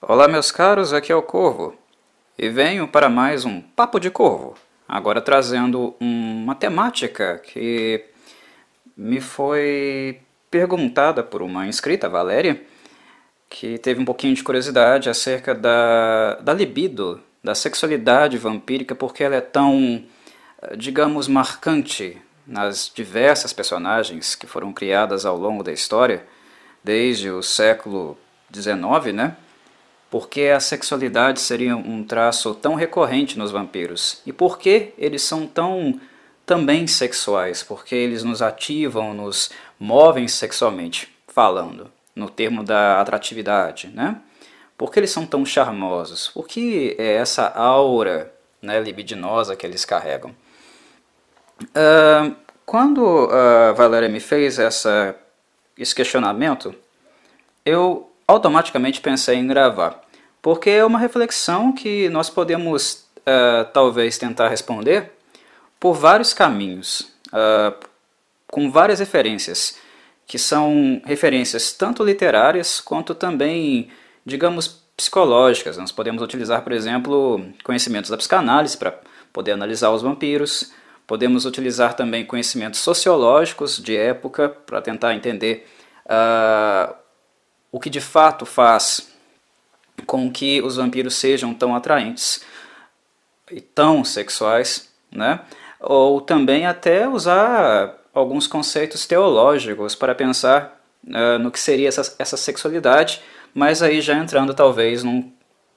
Olá, meus caros, aqui é o Corvo e venho para mais um Papo de Corvo. Agora trazendo uma temática que me foi perguntada por uma inscrita, Valéria, que teve um pouquinho de curiosidade acerca da, da libido, da sexualidade vampírica, porque ela é tão, digamos, marcante nas diversas personagens que foram criadas ao longo da história, desde o século XIX, né? Por que a sexualidade seria um traço tão recorrente nos vampiros? E por que eles são tão também sexuais? Porque eles nos ativam, nos movem sexualmente, falando, no termo da atratividade, né? Por que eles são tão charmosos? Por que é essa aura né, libidinosa que eles carregam? Uh, quando a Valéria me fez essa, esse questionamento, eu automaticamente pensei em gravar, porque é uma reflexão que nós podemos uh, talvez tentar responder por vários caminhos, uh, com várias referências, que são referências tanto literárias quanto também, digamos, psicológicas. Nós podemos utilizar, por exemplo, conhecimentos da psicanálise para poder analisar os vampiros, podemos utilizar também conhecimentos sociológicos de época para tentar entender uh, o que de fato faz com que os vampiros sejam tão atraentes e tão sexuais, né? Ou também até usar alguns conceitos teológicos para pensar uh, no que seria essa, essa sexualidade, mas aí já entrando talvez num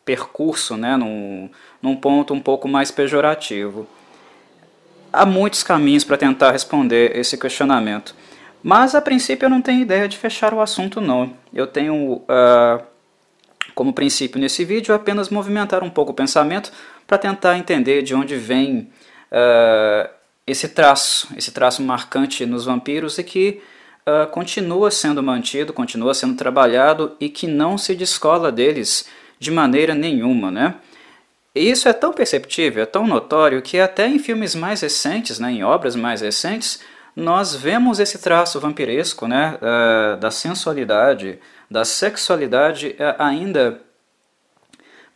percurso, né, num, num ponto um pouco mais pejorativo. Há muitos caminhos para tentar responder esse questionamento. Mas a princípio eu não tenho ideia de fechar o assunto não. Eu tenho uh, como princípio nesse vídeo apenas movimentar um pouco o pensamento para tentar entender de onde vem uh, esse traço, esse traço marcante nos vampiros e que uh, continua sendo mantido, continua sendo trabalhado e que não se descola deles de maneira nenhuma, né? E isso é tão perceptível, é tão notório que até em filmes mais recentes, né, em obras mais recentes, nós vemos esse traço vampiresco né, uh, da sensualidade, da sexualidade uh, ainda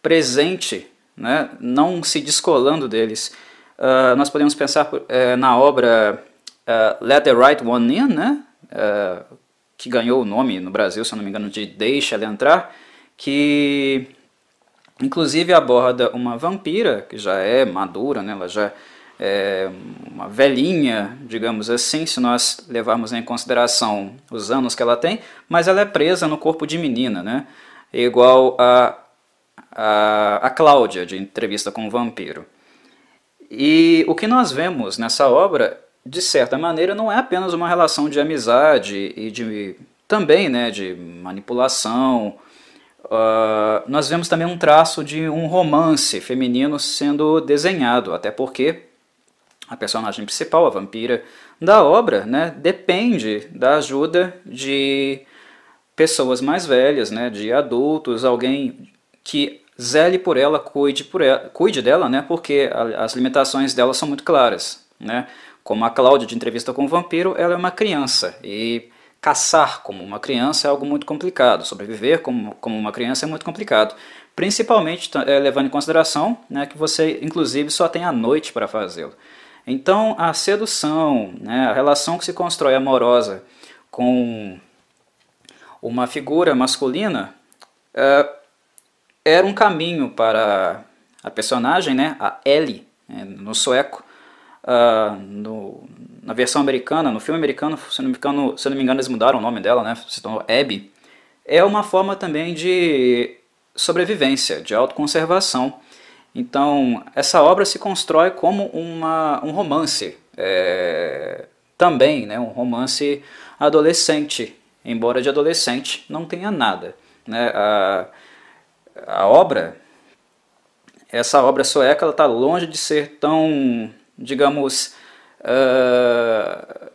presente, né, não se descolando deles. Uh, nós podemos pensar eh, na obra Let the Right One In, né, que ganhou o nome no Brasil, se não me engano, de Deixa Ela Entrar, que inclusive aborda uma vampira que já é madura, né, ela já é, uma velhinha, digamos assim, se nós levarmos em consideração os anos que ela tem, mas ela é presa no corpo de menina, né? igual a, a, a Cláudia, de Entrevista com o Vampiro. E o que nós vemos nessa obra, de certa maneira, não é apenas uma relação de amizade e de também né, de manipulação. Uh, nós vemos também um traço de um romance feminino sendo desenhado, até porque a personagem principal, a vampira da obra, né, depende da ajuda de pessoas mais velhas, né, de adultos, alguém que zele por ela, cuide, por ela, cuide dela, né, porque as limitações dela são muito claras. Né? Como a Cláudia de Entrevista com o Vampiro, ela é uma criança e caçar como uma criança é algo muito complicado, sobreviver como, como uma criança é muito complicado, principalmente é, levando em consideração né, que você, inclusive, só tem a noite para fazê-lo. Então, a sedução, né, a relação que se constrói amorosa com uma figura masculina, uh, era um caminho para a personagem, né, a Ellie, né, no sueco, uh, no, na versão americana, no filme americano, se não, me engano, se não me engano eles mudaram o nome dela, né, se tornou Abby, é uma forma também de sobrevivência, de autoconservação. Então, essa obra se constrói como uma, um romance, é, também né, um romance adolescente, embora de adolescente não tenha nada. Né? A, a obra, essa obra sueca, está longe de ser tão, digamos, uh,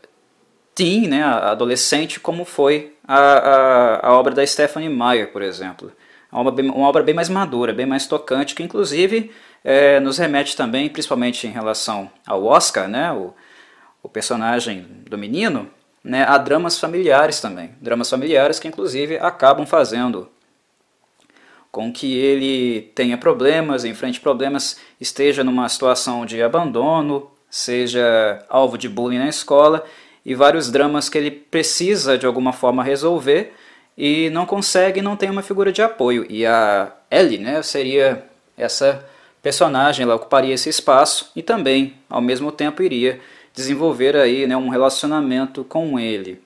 teen, né, adolescente, como foi a, a, a obra da Stephanie Meyer, por exemplo uma obra, bem, uma obra bem mais madura, bem mais tocante, que inclusive é, nos remete também, principalmente em relação ao Oscar, né, o, o personagem do menino, né, a dramas familiares também. Dramas familiares que inclusive acabam fazendo com que ele tenha problemas, enfrente problemas, esteja numa situação de abandono, seja alvo de bullying na escola e vários dramas que ele precisa de alguma forma resolver e não consegue, não tem uma figura de apoio. E a Ellie, né, seria essa personagem, ela ocuparia esse espaço e também, ao mesmo tempo, iria desenvolver aí, né, um relacionamento com ele.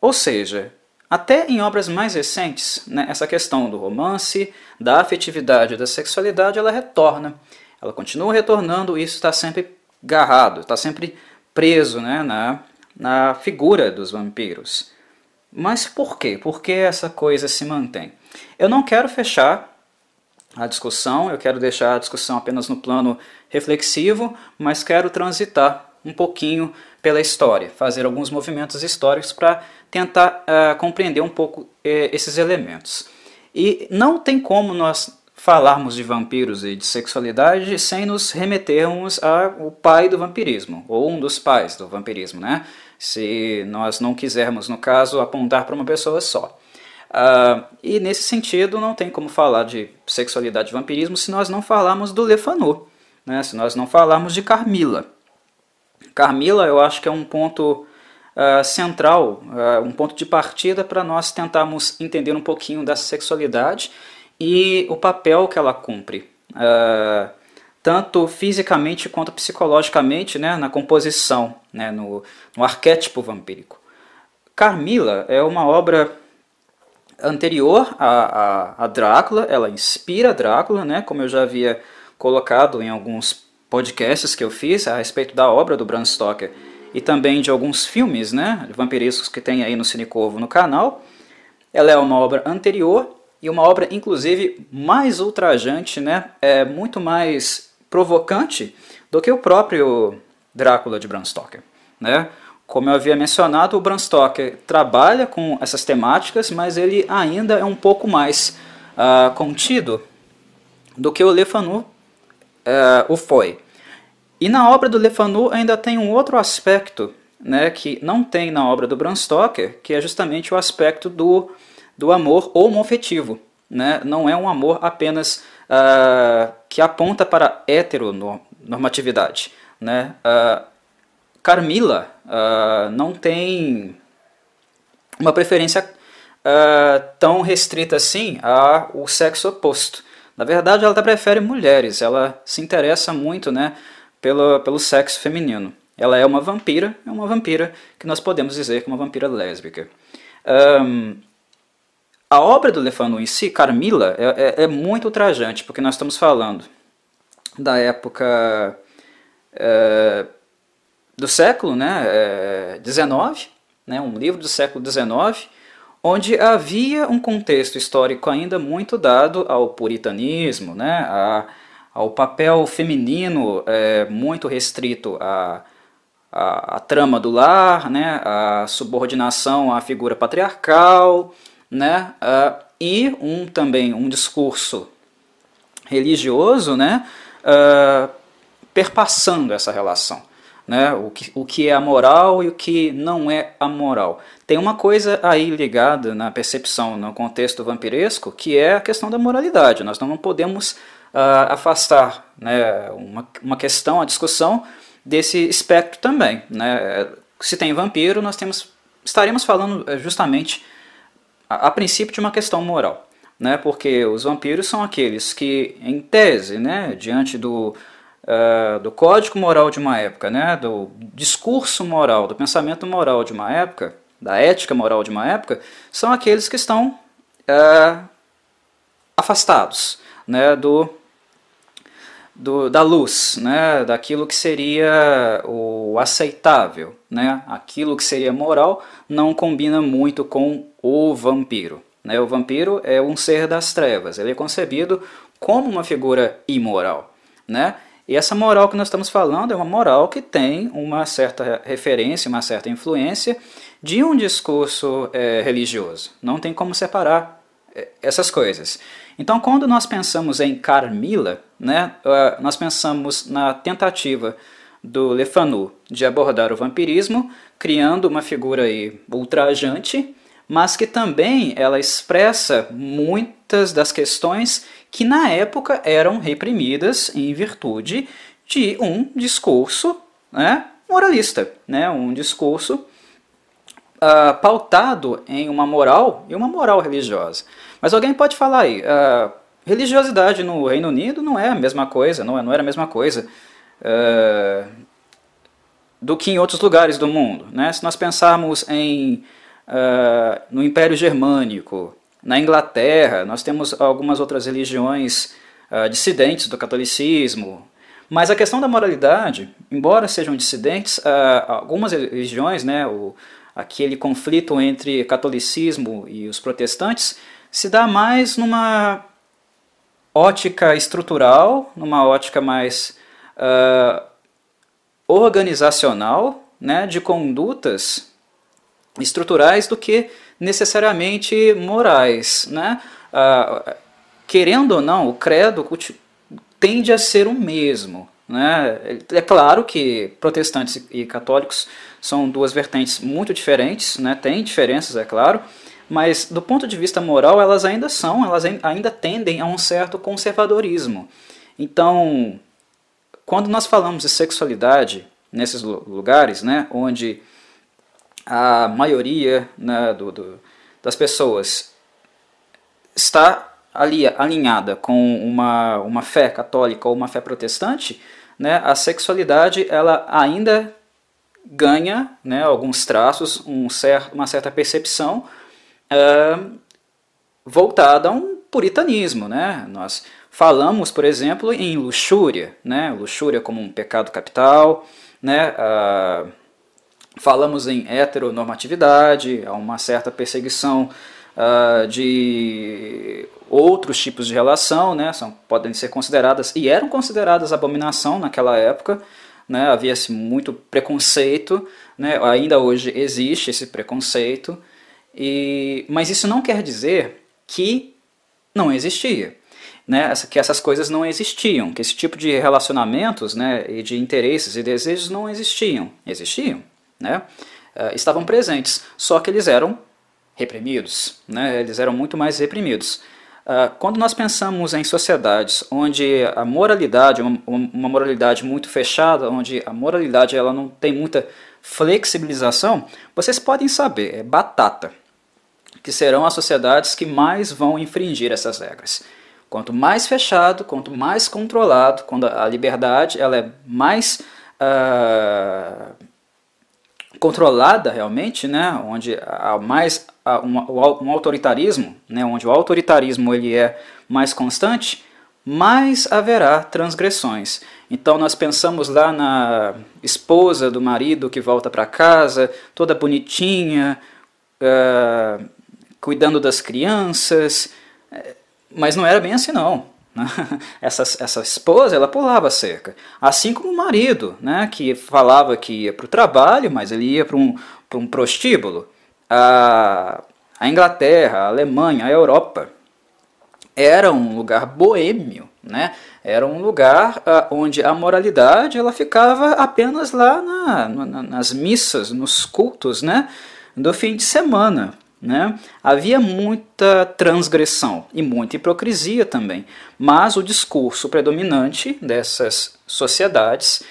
Ou seja, até em obras mais recentes, né, essa questão do romance, da afetividade, da sexualidade, ela retorna. Ela continua retornando e isso está sempre garrado, está sempre preso né, na, na figura dos vampiros. Mas por quê? Por que essa coisa se mantém? Eu não quero fechar a discussão, eu quero deixar a discussão apenas no plano reflexivo, mas quero transitar um pouquinho pela história, fazer alguns movimentos históricos para tentar uh, compreender um pouco uh, esses elementos. E não tem como nós falarmos de vampiros e de sexualidade sem nos remetermos ao pai do vampirismo, ou um dos pais do vampirismo, né? Se nós não quisermos, no caso, apontar para uma pessoa só. Uh, e nesse sentido, não tem como falar de sexualidade e vampirismo se nós não falarmos do Le Fanu, né? se nós não falarmos de Carmila. Carmila, eu acho que é um ponto uh, central, uh, um ponto de partida para nós tentarmos entender um pouquinho da sexualidade e o papel que ela cumpre, uh, tanto fisicamente quanto psicologicamente, né, na composição, né, no, no arquétipo vampírico. Carmila é uma obra anterior a, a, a, Drácula, ela inspira Drácula, né, como eu já havia colocado em alguns podcasts que eu fiz a respeito da obra do Bram Stoker e também de alguns filmes né, vampirescos que tem aí no Cinecorvo no canal. Ela é uma obra anterior e uma obra, inclusive, mais ultrajante, né? É muito mais provocante do que o próprio Drácula de Bram Stoker, né? Como eu havia mencionado, o Bram Stoker trabalha com essas temáticas, mas ele ainda é um pouco mais uh, contido do que o Le Fanu uh, o foi. E na obra do Le Fanu ainda tem um outro aspecto né, que não tem na obra do Bram Stoker, que é justamente o aspecto do do amor homoafetivo. Né? Não é um amor apenas uh, que aponta para heteronormatividade. Né? Uh, Carmila uh, não tem uma preferência tão restrita assim ao sexo oposto. Na verdade, ela até prefere mulheres, ela se interessa muito né, pelo, pelo sexo feminino. Ela é uma vampira, é uma vampira que nós podemos dizer que é uma vampira lésbica. Um, a obra do Le Fanu em si, Carmila, é, é, é, muito ultrajante, porque nós estamos falando da época é, do século né, é, 19, né, um livro do século XIX, onde havia um contexto histórico ainda muito dado ao puritanismo, né, a, ao papel feminino é, muito restrito à, à, trama do lar, né, à subordinação à figura patriarcal, né? Uh, e um também um discurso religioso, né? Uh, perpassando essa relação, né? O que, o que é amoral e o que não é amoral. Tem uma coisa aí ligada na percepção, no contexto vampiresco, que é a questão da moralidade. Nós não podemos uh, afastar né, uma, uma questão, a discussão desse espectro também. Né? Se tem vampiro, nós temos, estaremos falando eh, justamente a, princípio de uma questão moral, né? porque os vampiros são aqueles que, em tese, né, diante do, uh, do código moral de uma época, né, do discurso moral, do pensamento moral de uma época, da ética moral de uma época, são aqueles que estão uh, afastados né, do, do, da luz, né, daquilo que seria o aceitável, né, aquilo que seria moral, não combina muito com o vampiro. Né? O vampiro é um ser das trevas, ele é concebido como uma figura imoral. Né? E essa moral que nós estamos falando é uma moral que tem uma certa referência, uma certa influência de um discurso é, religioso. Não tem como separar é, essas coisas. Então, quando nós pensamos em Carmila, né, uh, nós pensamos na tentativa do Le Fanu de abordar o vampirismo, criando uma figura aí ultrajante, mas que também ela expressa muitas das questões que na época eram reprimidas em virtude de um discurso né, moralista, né, um discurso uh, pautado em uma moral e uma moral religiosa. Mas alguém pode falar aí, uh, religiosidade no Reino Unido não é a mesma coisa, não, é, não era a mesma coisa uh, do que em outros lugares do mundo. Né? Se nós pensarmos em, no Império Germânico, na Inglaterra, nós temos algumas outras religiões dissidentes do catolicismo, mas a questão da moralidade, embora sejam dissidentes, algumas religiões, né, o, aquele conflito entre catolicismo e os protestantes se dá mais numa ótica estrutural, numa ótica mais uh, organizacional, né, de condutas estruturais do que necessariamente morais. Né? Uh, querendo ou não, o credo tende a ser o mesmo. Né? É claro que protestantes e católicos são duas vertentes muito diferentes, né? tem diferenças, é claro, mas do ponto de vista moral elas ainda são, elas ainda tendem a um certo conservadorismo. Então, quando nós falamos de sexualidade nesses lugares, né, onde a maioria né, do, do, das pessoas está ali alinhada com uma, uma fé católica ou uma fé protestante, né, a sexualidade ela ainda ganha né, alguns traços, um cer uma certa percepção voltada a um puritanismo. Né? Nós falamos, por exemplo, em luxúria, né? luxúria como um pecado capital, né? Uh, falamos em heteronormatividade, há uma certa perseguição uh, de outros tipos de relação, né, são, podem ser consideradas, e eram consideradas abominação naquela época, né, havia-se muito preconceito, né, ainda hoje existe esse preconceito, e, mas isso não quer dizer que não existia. Né, que essas coisas não existiam, que esse tipo de relacionamentos né, e de interesses e desejos não existiam. Existiam, né, uh, estavam presentes, só que eles eram reprimidos, né, eles eram muito mais reprimidos. Uh, quando nós pensamos em sociedades onde a moralidade, uma, moralidade muito fechada, onde a moralidade ela não tem muita flexibilização, vocês podem saber, é batata, que serão as sociedades que mais vão infringir essas regras. Quanto mais fechado, quanto mais controlado, quando a liberdade ela é mais uh, controlada realmente, né, onde há mais um, um autoritarismo, né, onde o autoritarismo ele é mais constante, mais haverá transgressões. Então nós pensamos lá na esposa do marido que volta para casa, toda bonitinha, uh, cuidando das crianças, eh, mas não era bem assim não. Né? Essa, essa esposa ela pulava a cerca, assim como o marido, né, que falava que ia para o trabalho, mas ele ia para um, um prostíbulo a, a Inglaterra, a Alemanha, a Europa, era um lugar boêmio, né? Era um lugar uh, onde a moralidade ela ficava apenas lá na, na, nas missas, nos cultos, né? Do fim de semana, né? Havia muita transgressão e muita hipocrisia também, mas o discurso predominante dessas sociedades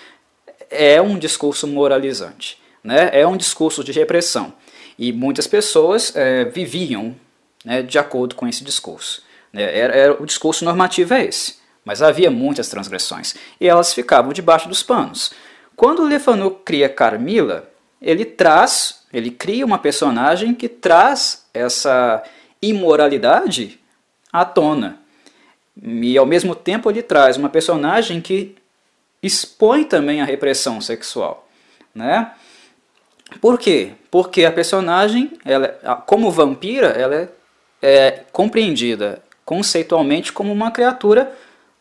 é um discurso moralizante, né? É um discurso de repressão. E muitas pessoas é, viviam né, de acordo com esse discurso. Né? Era, era, o discurso normativo é esse, mas havia muitas transgressões e elas ficavam debaixo dos panos. Quando Lefanu cria Carmila, ele traz, ele cria uma personagem que traz essa imoralidade à tona. E ao mesmo tempo ele traz uma personagem que expõe também a repressão sexual. Né? Por quê? Porque a personagem, ela, como vampira, ela é, é compreendida conceitualmente como uma criatura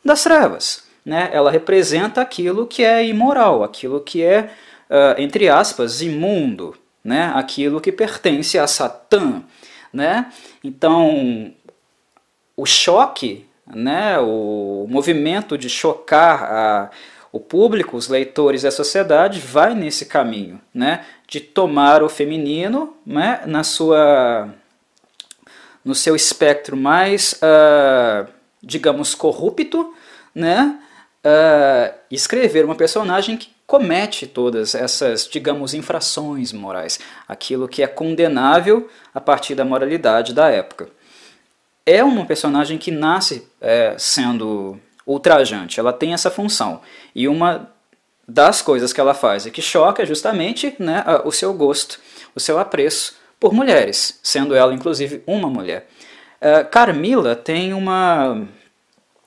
das trevas. Né? Ela representa aquilo que é imoral, aquilo que é, uh, entre aspas, imundo, né? aquilo que pertence a Satã. Né? Então, o choque, né? o movimento de chocar a, o público, os leitores e a sociedade vai nesse caminho, né, de tomar o feminino né, na sua no seu espectro mais, uh, digamos, corrupto, né? Uh, escrever uma personagem que comete todas essas, digamos, infrações morais, aquilo que é condenável a partir da moralidade da época. É uma personagem que nasce é, sendo ultrajante, ela tem essa função. E uma das coisas que ela faz e que choca é justamente né, o seu gosto, o seu apreço por mulheres, sendo ela inclusive uma mulher. Uh, Carmila tem uma,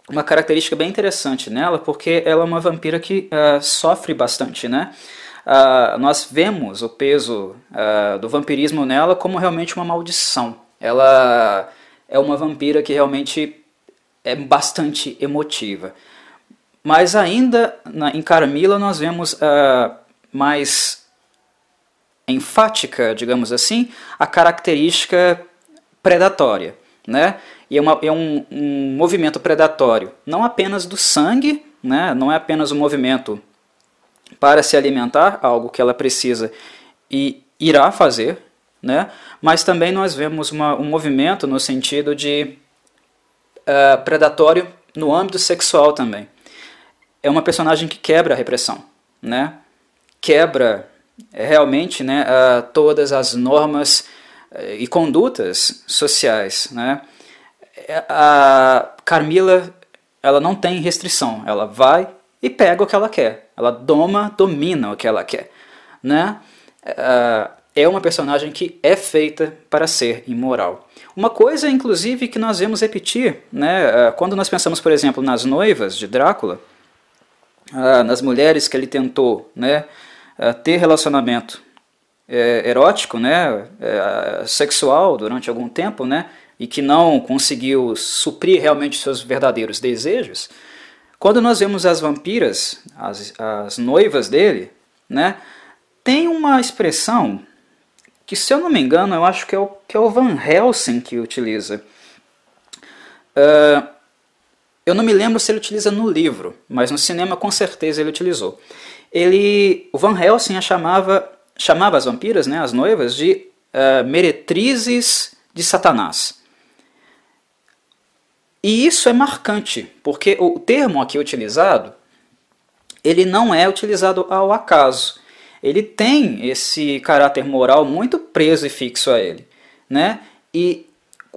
uma característica bem interessante nela, porque ela é uma vampira que uh, sofre bastante, né? Uh, nós vemos o peso do vampirismo nela como realmente uma maldição. Ela é uma vampira que realmente é bastante emotiva. Mas ainda na, em Carmila nós vemos uh, mais enfática, digamos assim, a característica predatória. Né? E é, uma, é um, um, movimento predatório, não apenas do sangue, né? não é apenas um movimento para se alimentar, algo que ela precisa e irá fazer, né? mas também nós vemos uma, um movimento no sentido de uh, predatório no âmbito sexual também é uma personagem que quebra a repressão, né? Quebra é, realmente né, uh, todas as normas uh, e condutas sociais, né? É, a Carmila, ela não tem restrição, ela vai e pega o que ela quer, ela doma, domina o que ela quer, né? Uh, é uma personagem que é feita para ser imoral. Uma coisa, inclusive, que nós vemos repetir, né, quando nós pensamos, por exemplo, nas noivas de Drácula, nas mulheres que ele tentou né, ter relacionamento é, erótico, né, é, sexual durante algum tempo, né, e que não conseguiu suprir realmente seus verdadeiros desejos, quando nós vemos as vampiras, as, as noivas dele, né, tem uma expressão que, se eu não me engano, eu acho que é o, que é o Van Helsing que utiliza. Uh, eu não me lembro se ele utiliza no livro, mas no cinema com certeza ele utilizou. Ele, o Van Helsing chamava, chamava as vampiras, né, as noivas, de uh, meretrizes de Satanás. E isso é marcante, porque o termo aqui utilizado, ele não é utilizado ao acaso. Ele tem esse caráter moral muito preso e fixo a ele. Né? E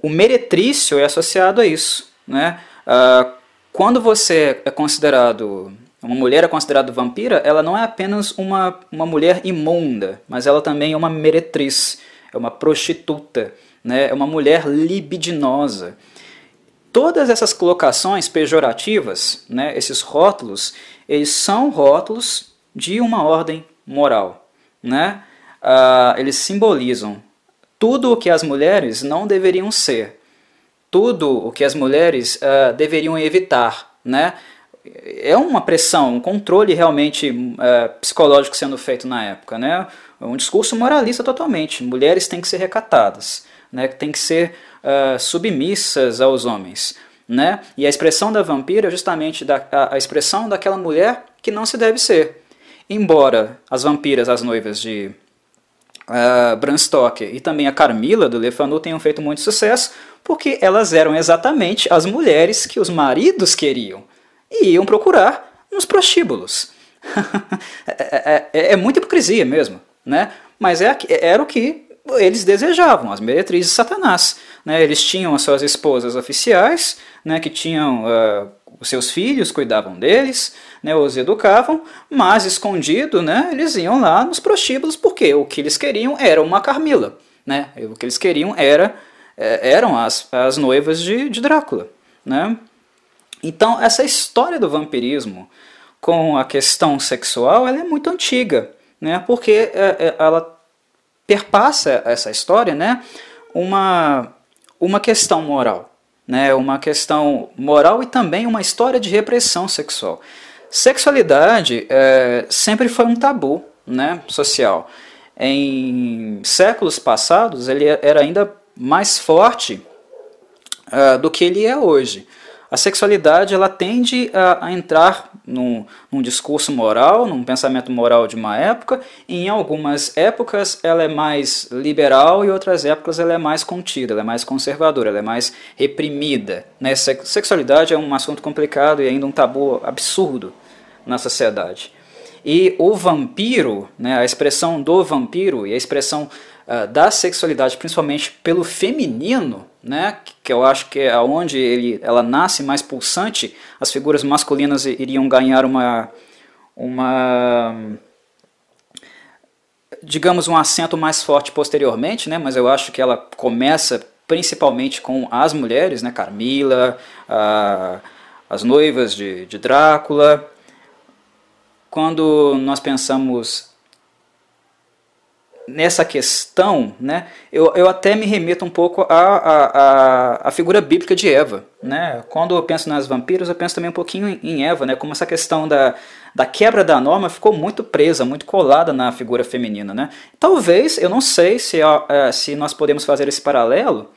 o meretrício é associado a isso. Né? Uh, quando você é considerado, uma mulher é considerada vampira, ela não é apenas uma, uma mulher imunda, mas ela também é uma meretriz, é uma prostituta, né? é uma mulher libidinosa. Todas essas colocações pejorativas, né, esses rótulos, eles são rótulos de uma ordem moral. Né? Ah, eles simbolizam tudo o que as mulheres não deveriam ser tudo o que as mulheres uh, deveriam evitar, né? É uma pressão, um controle realmente uh, psicológico sendo feito na época, né? Um discurso moralista totalmente. Mulheres têm que ser recatadas, né? Têm que ser uh, submissas aos homens, né? E a expressão da vampira é justamente da, a, a expressão daquela mulher que não se deve ser. Embora as vampiras, as noivas de uh, Bram Stoker e também a Carmila do Le Fanu tenham feito muito sucesso, porque elas eram exatamente as mulheres que os maridos queriam e iam procurar nos prostíbulos. é, é, é, muita hipocrisia mesmo, né? mas é, era o que eles desejavam, as meretrizes de Satanás. Né? Eles tinham as suas esposas oficiais, né, que tinham uh, os seus filhos, cuidavam deles, né, os educavam, mas escondido, né, eles iam lá nos prostíbulos, porque o que eles queriam era uma Carmila. Né? O que eles queriam era é, eram as, as noivas de, de Drácula. Né? Então, essa história do vampirismo com a questão sexual ela é muito antiga, né? porque é, é, ela perpassa essa história né? uma, uma questão moral. Né? Uma questão moral e também uma história de repressão sexual. Sexualidade é, sempre foi um tabu né, social. Em séculos passados, ele era ainda mais forte uh, do que ele é hoje. A sexualidade ela tende a, a entrar num, num, discurso moral, num pensamento moral de uma época. Em algumas épocas ela é mais liberal e outras épocas ela é mais contida, ela é mais conservadora, ela é mais reprimida. Né? Sexualidade é um assunto complicado e ainda um tabu absurdo na sociedade. E o vampiro, né, a expressão do vampiro e a expressão uh, da sexualidade, principalmente pelo feminino, né, que eu acho que é onde ele, ela nasce mais pulsante, as figuras masculinas iriam ganhar uma, uma digamos, um acento mais forte posteriormente, né, mas eu acho que ela começa principalmente com as mulheres, né, Carmila, uh, as noivas de, de Drácula, quando nós pensamos nessa questão, né, eu, eu até me remeto um pouco à, à, à, figura bíblica de Eva. Né? Quando eu penso nas vampiros, eu penso também um pouquinho em Eva, né? como essa questão da, da quebra da norma ficou muito presa, muito colada na figura feminina. Né? Talvez, eu não sei se, é, se nós podemos fazer esse paralelo,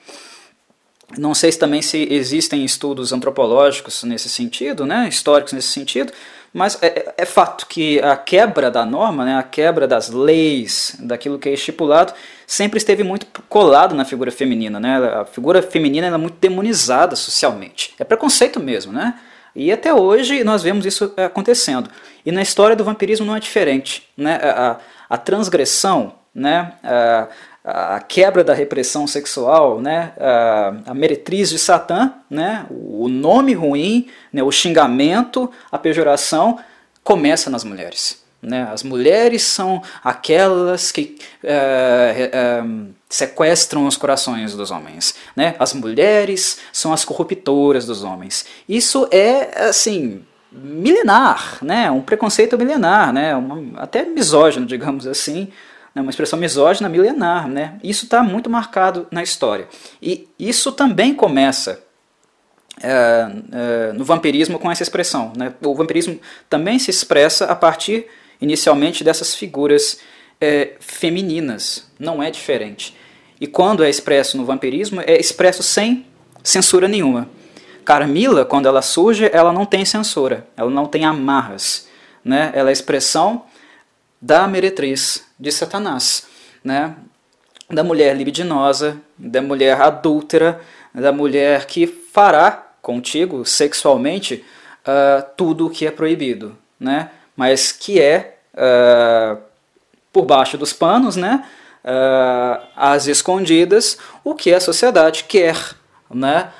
não sei se também se existem estudos antropológicos nesse sentido, né? históricos nesse sentido, mas é, é, é, fato que a quebra da norma, né, a quebra das leis, daquilo que é estipulado, sempre esteve muito colado na figura feminina. Né? A figura feminina é muito demonizada socialmente. É preconceito mesmo. Né? E até hoje nós vemos isso acontecendo. E na história do vampirismo não é diferente. Né? A, a transgressão, né? A, a quebra da repressão sexual, né, a, meretriz de Satã, né, o nome ruim, né, o xingamento, a pejoração, começa nas mulheres. Né? As mulheres são aquelas que é, é, sequestram os corações dos homens. Né? As mulheres são as corruptoras dos homens. Isso é, assim, milenar, né? um preconceito milenar, né? Uma, até misógino, digamos assim, uma expressão misógina milenar. Né? Isso está muito marcado na história. E isso também começa é, é, no vampirismo com essa expressão. Né? O vampirismo também se expressa a partir, inicialmente, dessas figuras é, femininas. Não é diferente. E quando é expresso no vampirismo, é expresso sem censura nenhuma. Carmila, quando ela surge, ela não tem censura, ela não tem amarras. Né? Ela é expressão da meretriz de Satanás, né? da mulher libidinosa, da mulher adúltera, da mulher que fará contigo sexualmente uh, tudo o que é proibido, né? mas que é uh, por baixo dos panos, né? Uh, às escondidas, o que a sociedade quer, né?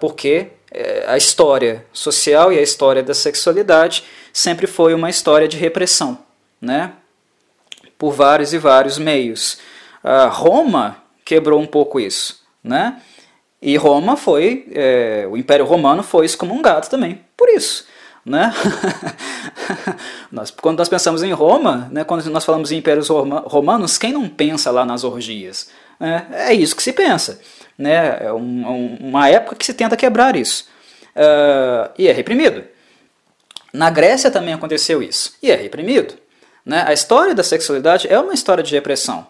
porque eh, a história social e a história da sexualidade sempre foi uma história de repressão né? Por vários e vários meios. Uh, Roma quebrou um pouco isso, né? E Roma foi, é, o Império Romano foi excomungado também, por isso. Né? nós, quando nós pensamos em Roma, né, quando nós falamos em impérios romanos, quem não pensa lá nas orgias? É, é isso que se pensa. Né? É um, uma época que se tenta quebrar isso. Uh, e é reprimido. Na Grécia também aconteceu isso, e é reprimido. Né? A história da sexualidade é uma história de repressão.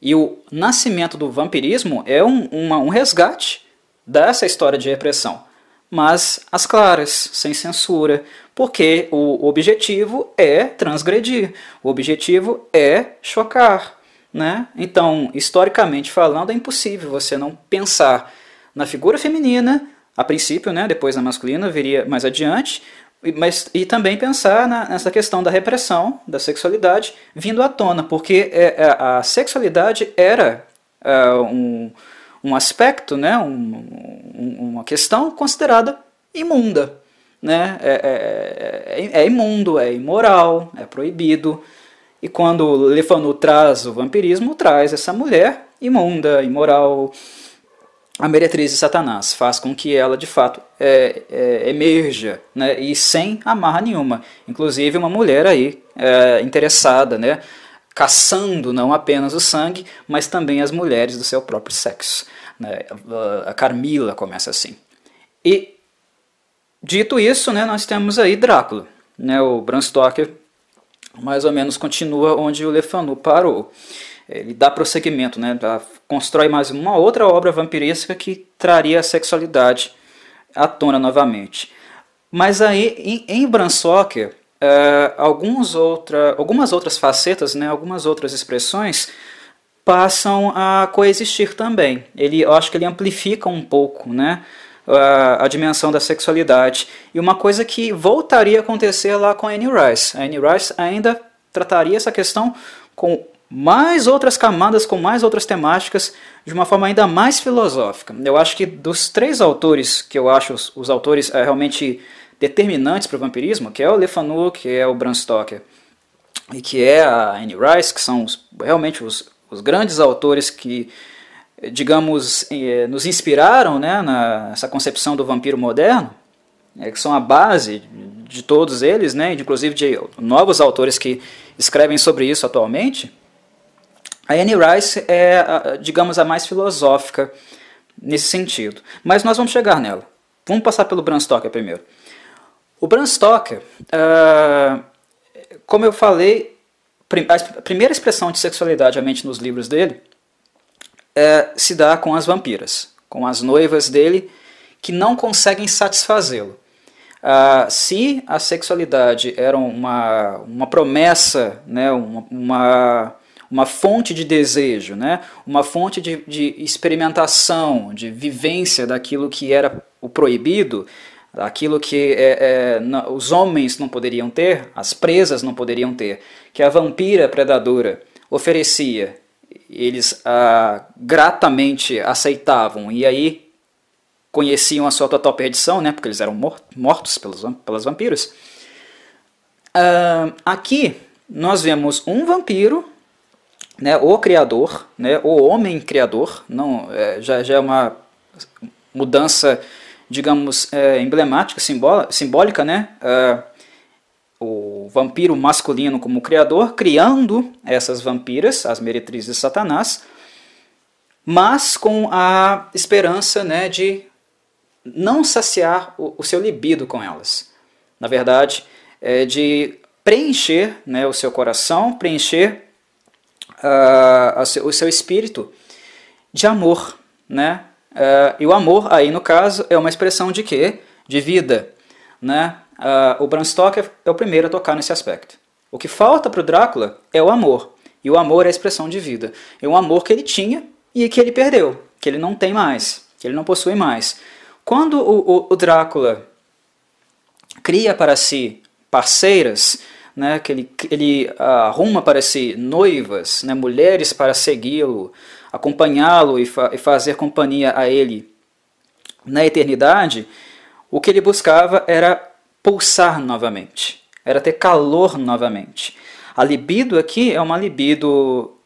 E o nascimento do vampirismo é um, uma, um resgate dessa história de repressão. Mas às claras, sem censura, porque o objetivo é transgredir, o objetivo é chocar. Né? Então, historicamente falando, é impossível você não pensar na figura feminina, a princípio, né? depois na masculina, viria mais adiante, mas, e também pensar na, nessa questão da repressão da sexualidade vindo à tona, porque é, é a sexualidade era é, um, um aspecto, né, um, uma questão considerada imunda. Né? É, é, é, é, imundo, é imoral, é proibido. E quando Lefanu traz o vampirismo, traz essa mulher imunda, imoral, a meretriz de Satanás faz com que ela de fato é, é, emerja né, e sem amarra nenhuma. Inclusive uma mulher aí é, interessada, né, caçando não apenas o sangue, mas também as mulheres do seu próprio sexo. Né. A Carmila começa assim. E dito isso, né, nós temos aí Drácula. Né, o Bram Stoker mais ou menos continua onde o Le Fanu parou ele dá prosseguimento, né, constrói mais uma outra obra vampiresca que traria a sexualidade à tona novamente. Mas aí, em, Stoker, uh, alguns outra, algumas outras facetas, né, algumas outras expressões passam a coexistir também. Ele, eu acho que ele amplifica um pouco, né, a, dimensão da sexualidade. E uma coisa que voltaria a acontecer lá com Annie Rice. A Annie Rice ainda trataria essa questão com mais outras camadas, com mais outras temáticas, de uma forma ainda mais filosófica. Eu acho que dos três autores que eu acho os, os autores é, realmente determinantes para o vampirismo, que é o Le Fanu, que é o Bram Stoker e que é a Anne Rice, que são os, realmente os, os grandes autores que, digamos, eh, nos inspiraram né, nessa concepção do vampiro moderno, é, que são a base de todos eles, né, inclusive de novos autores que escrevem sobre isso atualmente. A Anne Rice é, digamos, a mais filosófica nesse sentido. Mas nós vamos chegar nela. Vamos passar pelo Bram Stoker primeiro. O Bram Stoker, uh, como eu falei, a primeira expressão de sexualidade mente nos livros dele é, se dá com as vampiras, com as noivas dele que não conseguem satisfazê-lo. Uh, se a sexualidade era uma, uma promessa, né, uma, uma, uma fonte de desejo, né, uma fonte de, de experimentação, de vivência daquilo que era o proibido, aquilo que é, é, os homens não poderiam ter, as presas não poderiam ter, que a vampira predadora oferecia, eles ah, gratamente aceitavam. E aí conheciam a sua total perdição, né, porque eles eram mortos pelos, pelas vampiras. Ah, aqui nós vemos um vampiro, né, o criador, né, o homem criador, não, é, já, já é uma mudança digamos, é, emblemática, simbólica, né? É, o vampiro masculino como criador, criando essas vampiras, as meretrizes de Satanás, mas com a esperança né, de não saciar o, o seu libido com elas. Na verdade, é de preencher né, o seu coração, preencher uh, o seu espírito de amor, né? Uh, e o amor, aí no caso, é uma expressão de quê? De vida. Né? Uh, o Bram Stoker é o primeiro a tocar nesse aspecto. O que falta para o Drácula é o amor. E o amor é a expressão de vida. É um amor que ele tinha e que ele perdeu, que ele não tem mais, que ele não possui mais. Quando o, o, o Drácula cria para si parceiras, né, que ele, ele arruma para si noivas, né, mulheres para segui-lo, acompanhá-lo e, fa e fazer companhia a ele na eternidade, o que ele buscava era pulsar novamente, era ter calor novamente. A libido aqui é uma libido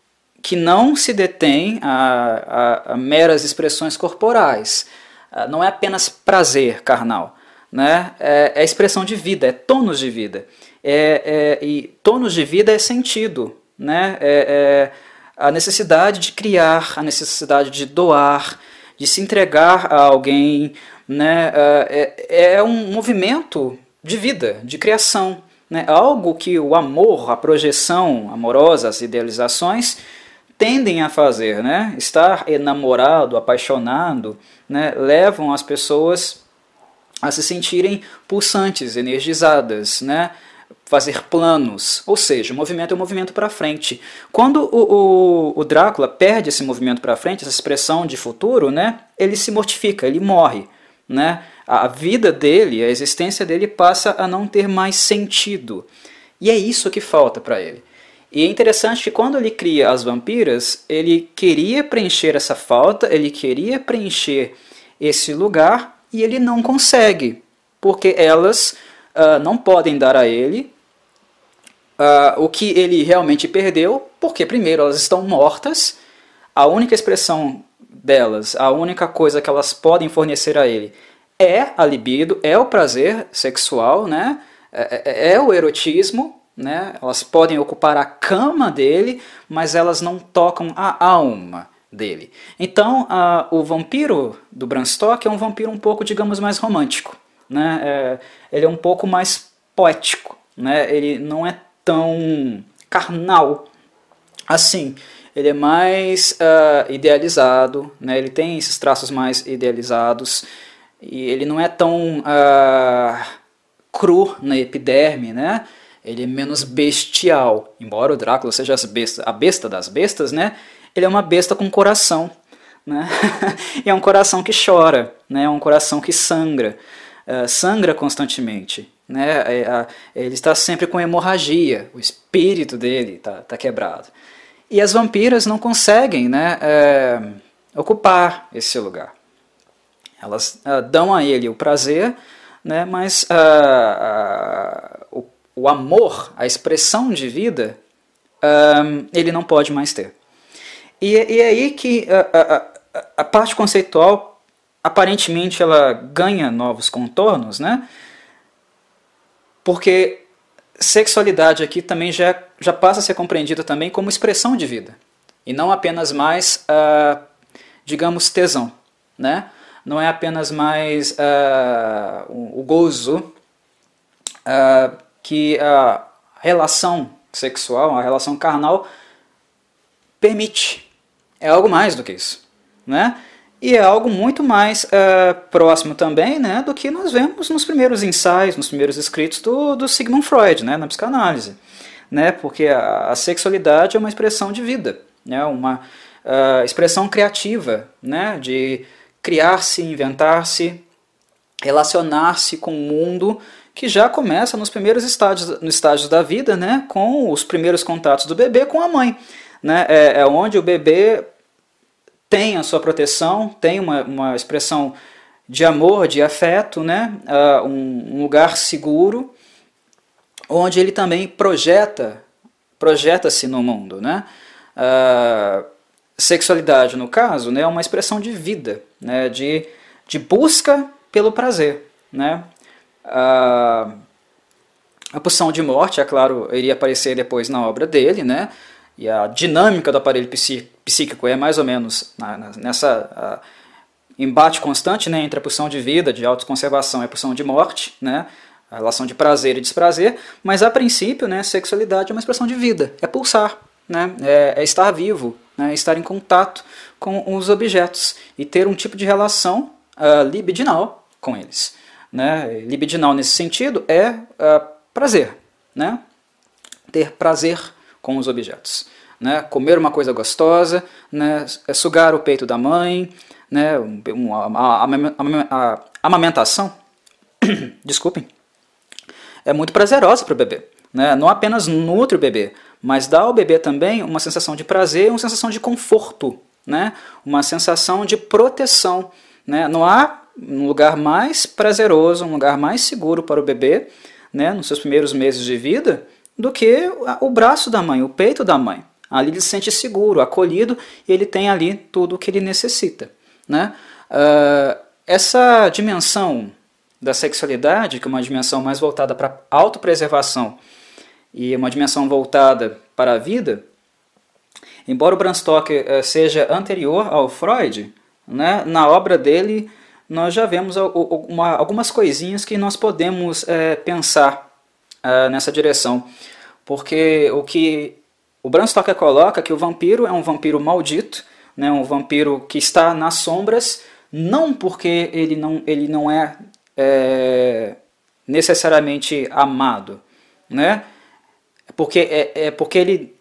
que não se detém a, a, a meras expressões corporais, ah, não é apenas prazer carnal, né? é, é expressão de vida, é tônus de vida. É, é, e tônus de vida é sentido, né? é, é a necessidade de criar, a necessidade de doar, de se entregar a alguém, né? É, é, é um movimento de vida, de criação, né? Algo que o amor, a projeção amorosa, as idealizações tendem a fazer, né? Estar enamorado, apaixonado, né? Levam as pessoas a se sentirem pulsantes, energizadas, né? Fazer planos, ou seja, o movimento é um movimento para frente. Quando o, o, o Drácula perde esse movimento para frente, essa expressão de futuro, né, ele se mortifica, ele morre. Né? A vida dele, a existência dele passa a não ter mais sentido. E é isso que falta para ele. E é interessante que quando ele cria as vampiras, ele queria preencher essa falta, ele queria preencher esse lugar e ele não consegue, porque elas uh, não podem dar a ele uh, o que ele realmente perdeu, porque, primeiro, elas estão mortas, a única expressão delas, a única coisa que elas podem fornecer a ele é a libido, é o prazer sexual, né? é, é, é o erotismo, né? elas podem ocupar a cama dele, mas elas não tocam a alma dele. Então, o vampiro do Bram Stoker é um vampiro um pouco, digamos, mais romântico. Né? É, ele é um pouco mais poético. Né? Ele não é tão carnal assim. Ele é mais uh, idealizado, né? ele tem esses traços mais idealizados. e ele não é tão uh, cru na epiderme, né? Ele é menos bestial, embora o Drácula seja besta, a besta das bestas, né? Ele é uma besta com coração, né? e é um coração que chora, né? É um coração que sangra, uh, sangra constantemente, né? É, ele está sempre com hemorragia, o espírito dele está tá quebrado. E as vampiras não conseguem, né? É, ocupar esse lugar. Elas uh, dão a ele o prazer, né, mas uh, uh, o, o, amor, a expressão de vida, ele não pode mais ter. E, e é aí que a, a parte conceitual, aparentemente, ela ganha novos contornos, né? Porque sexualidade aqui também já, já passa a ser compreendida também como expressão de vida, e não apenas mais digamos, tesão, né? Não é apenas mais uh, o, gozo uh, que a relação sexual, a relação carnal permite. É algo mais do que isso, né? E é algo muito mais uh, próximo também né, do que nós vemos nos primeiros ensaios, nos primeiros escritos do, do Sigmund Freud, né, na psicanálise. Né, porque a, a sexualidade é uma expressão de vida, né, uma, uh, expressão criativa, né, de criar-se, inventar-se, relacionar-se com o mundo que já começa nos primeiros estágios, nos estágios da vida, né, com os primeiros contatos do bebê com a mãe. Né, é, é onde o bebê tem a sua proteção, tem uma, uma expressão de amor, de afeto, né, uh, um, um, lugar seguro, onde ele também projeta, projeta-se no mundo, né, uh, Sexualidade, no caso, né, é uma expressão de vida, né, de, de busca pelo prazer. Né? A, a pulsão de morte, é claro, iria aparecer depois na obra dele, né? e a dinâmica do aparelho psíquico é mais ou menos na, na, nessa embate constante né, entre a pulsão de vida, de autoconservação e a pulsão de morte, né, a relação de prazer e desprazer, mas a princípio, né, sexualidade é uma expressão de vida, é pulsar, né, é, é estar vivo, né, estar em contato com os objetos e ter um tipo de relação uh, libidinal com eles. Né? Libidinal nesse sentido é uh, prazer, né? ter prazer com os objetos. Né? Comer uma coisa gostosa, né? É sugar o peito da mãe, né? a, a, a amamentação, desculpem, é muito prazerosa para o bebê. Né? Não apenas nutre o bebê, mas dá ao bebê também uma sensação de prazer, uma sensação de conforto, né? uma sensação de proteção. Né? Não há um lugar mais prazeroso, um lugar mais seguro para o bebê, né, nos seus primeiros meses de vida, do que o braço da mãe, o peito da mãe. Ali ele se sente seguro, acolhido e ele tem ali tudo o que ele necessita. Né? Uh, essa dimensão da sexualidade, que é uma dimensão mais voltada para autopreservação e uma dimensão voltada para a vida, embora o Bram Stoker eh, seja anterior ao Freud, né, na obra dele nós já vemos uma, algumas coisinhas que nós podemos é, pensar é, nessa direção. Porque o que o Bram Stoker coloca é que o vampiro é um vampiro maldito, né, um vampiro que está nas sombras, não porque ele não, ele não é, é necessariamente amado, né? porque, é, é porque ele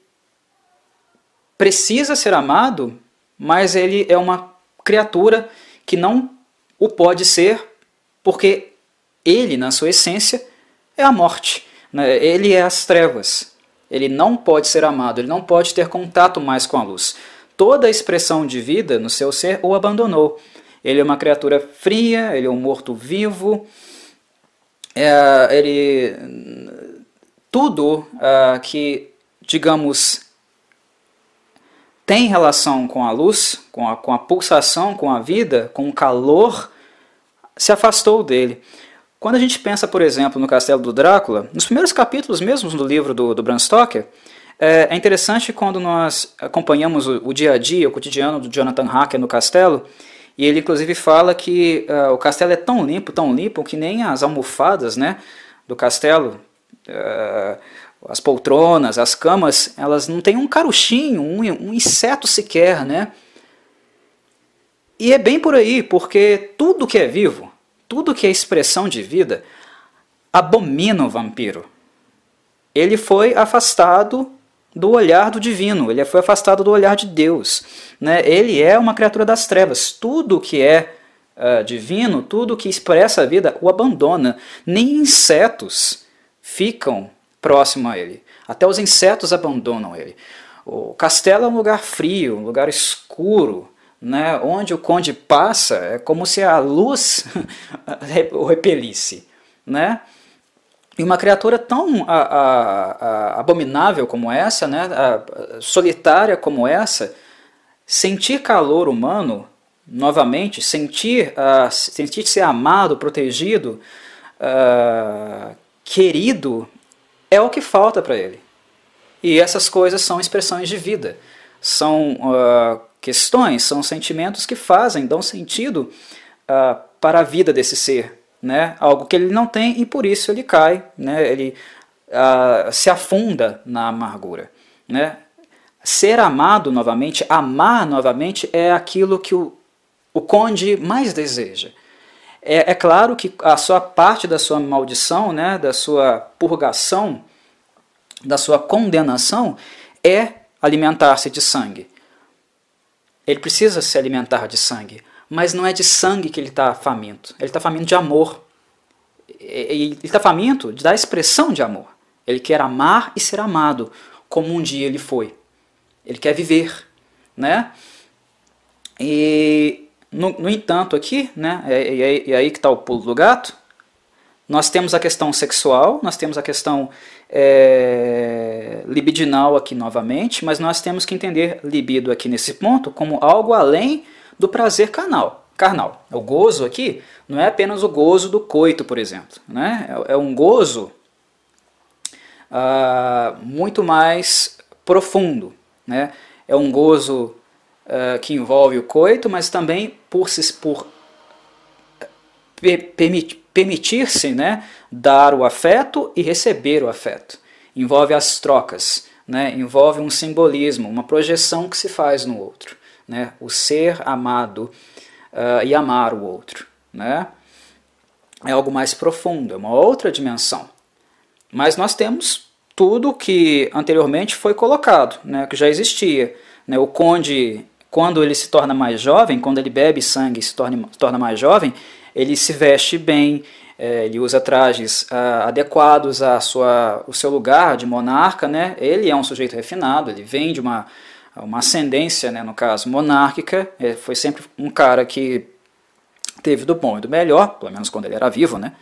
precisa ser amado, mas ele é uma criatura que não o pode ser, porque ele, na sua essência, é a morte. Né? Ele é as trevas. Ele não pode ser amado, ele não pode ter contato mais com a luz. Toda a expressão de vida no seu ser o abandonou. Ele é uma criatura fria, ele é um morto-vivo, é, ele tudo uh, que, digamos, tem relação com a luz, com a, com a pulsação, com a vida, com o calor, se afastou dele. Quando a gente pensa, por exemplo, no Castelo do Drácula, nos primeiros capítulos mesmo do livro do, do Bram Stoker, é, é interessante quando nós acompanhamos o, o, dia a dia, o cotidiano do Jonathan Hacker no castelo, e ele inclusive fala que uh, o castelo é tão limpo, tão limpo, que nem as almofadas né, do castelo uh, as poltronas, as camas, elas não têm um caruchinho, um, um inseto sequer, né? E é bem por aí, porque tudo que é vivo, tudo que é expressão de vida abomina o vampiro. Ele foi afastado do olhar do divino, ele foi afastado do olhar de Deus. Né? Ele é uma criatura das trevas. Tudo que é uh, divino, tudo que expressa a vida, o abandona. Nem insetos ficam próximo a ele. Até os insetos abandonam ele. O castelo é um lugar frio, um lugar escuro, né? onde o conde passa, é como se a luz o repelisse. Né? E uma criatura tão a, a, a, abominável como essa, né? solitária como essa, sentir calor humano novamente, sentir, uh, sentir ser amado, protegido, uh, querido, é o que falta para ele. E essas coisas são expressões de vida, são uh, questões, são sentimentos que fazem, dão sentido uh, para a vida desse ser, né? algo que ele não tem e por isso ele cai, né? ele uh, se afunda na amargura. Né? Ser amado novamente, amar novamente, é aquilo que o, o conde mais deseja. É, é, claro que a sua parte da sua maldição, né, da sua purgação, da sua condenação, é alimentar-se de sangue. Ele precisa se alimentar de sangue, mas não é de sangue que ele está faminto. Ele está faminto de amor. Ele está faminto da expressão de amor. Ele quer amar e ser amado, como um dia ele foi. Ele quer viver, né? E no, no entanto, aqui, né, e, e, e aí que está o pulo do gato, nós temos a questão sexual, nós temos a questão é, libidinal aqui novamente, mas nós temos que entender libido aqui nesse ponto como algo além do prazer carnal. carnal. O gozo aqui não é apenas o gozo do coito, por exemplo. Né? É, é um gozo ah, muito mais profundo. Né? É um gozo uh, que envolve o coito, mas também por, por permitir-se né, dar o afeto e receber o afeto. Envolve as trocas, né, envolve um simbolismo, uma projeção que se faz no outro. Né, o ser amado uh, e amar o outro. Né, é algo mais profundo, é uma outra dimensão. Mas nós temos tudo que anteriormente foi colocado, né, que já existia. Né, o conde quando ele se torna mais jovem, quando ele bebe sangue e se torna, se torna mais jovem, ele se veste bem, é, ele usa trajes ah, adequados à sua, ao seu lugar de monarca, né? ele é um sujeito refinado, ele vem de uma, uma ascendência, né, no caso, monárquica, é, foi sempre um cara que teve do bom e do melhor, pelo menos quando ele era vivo, né?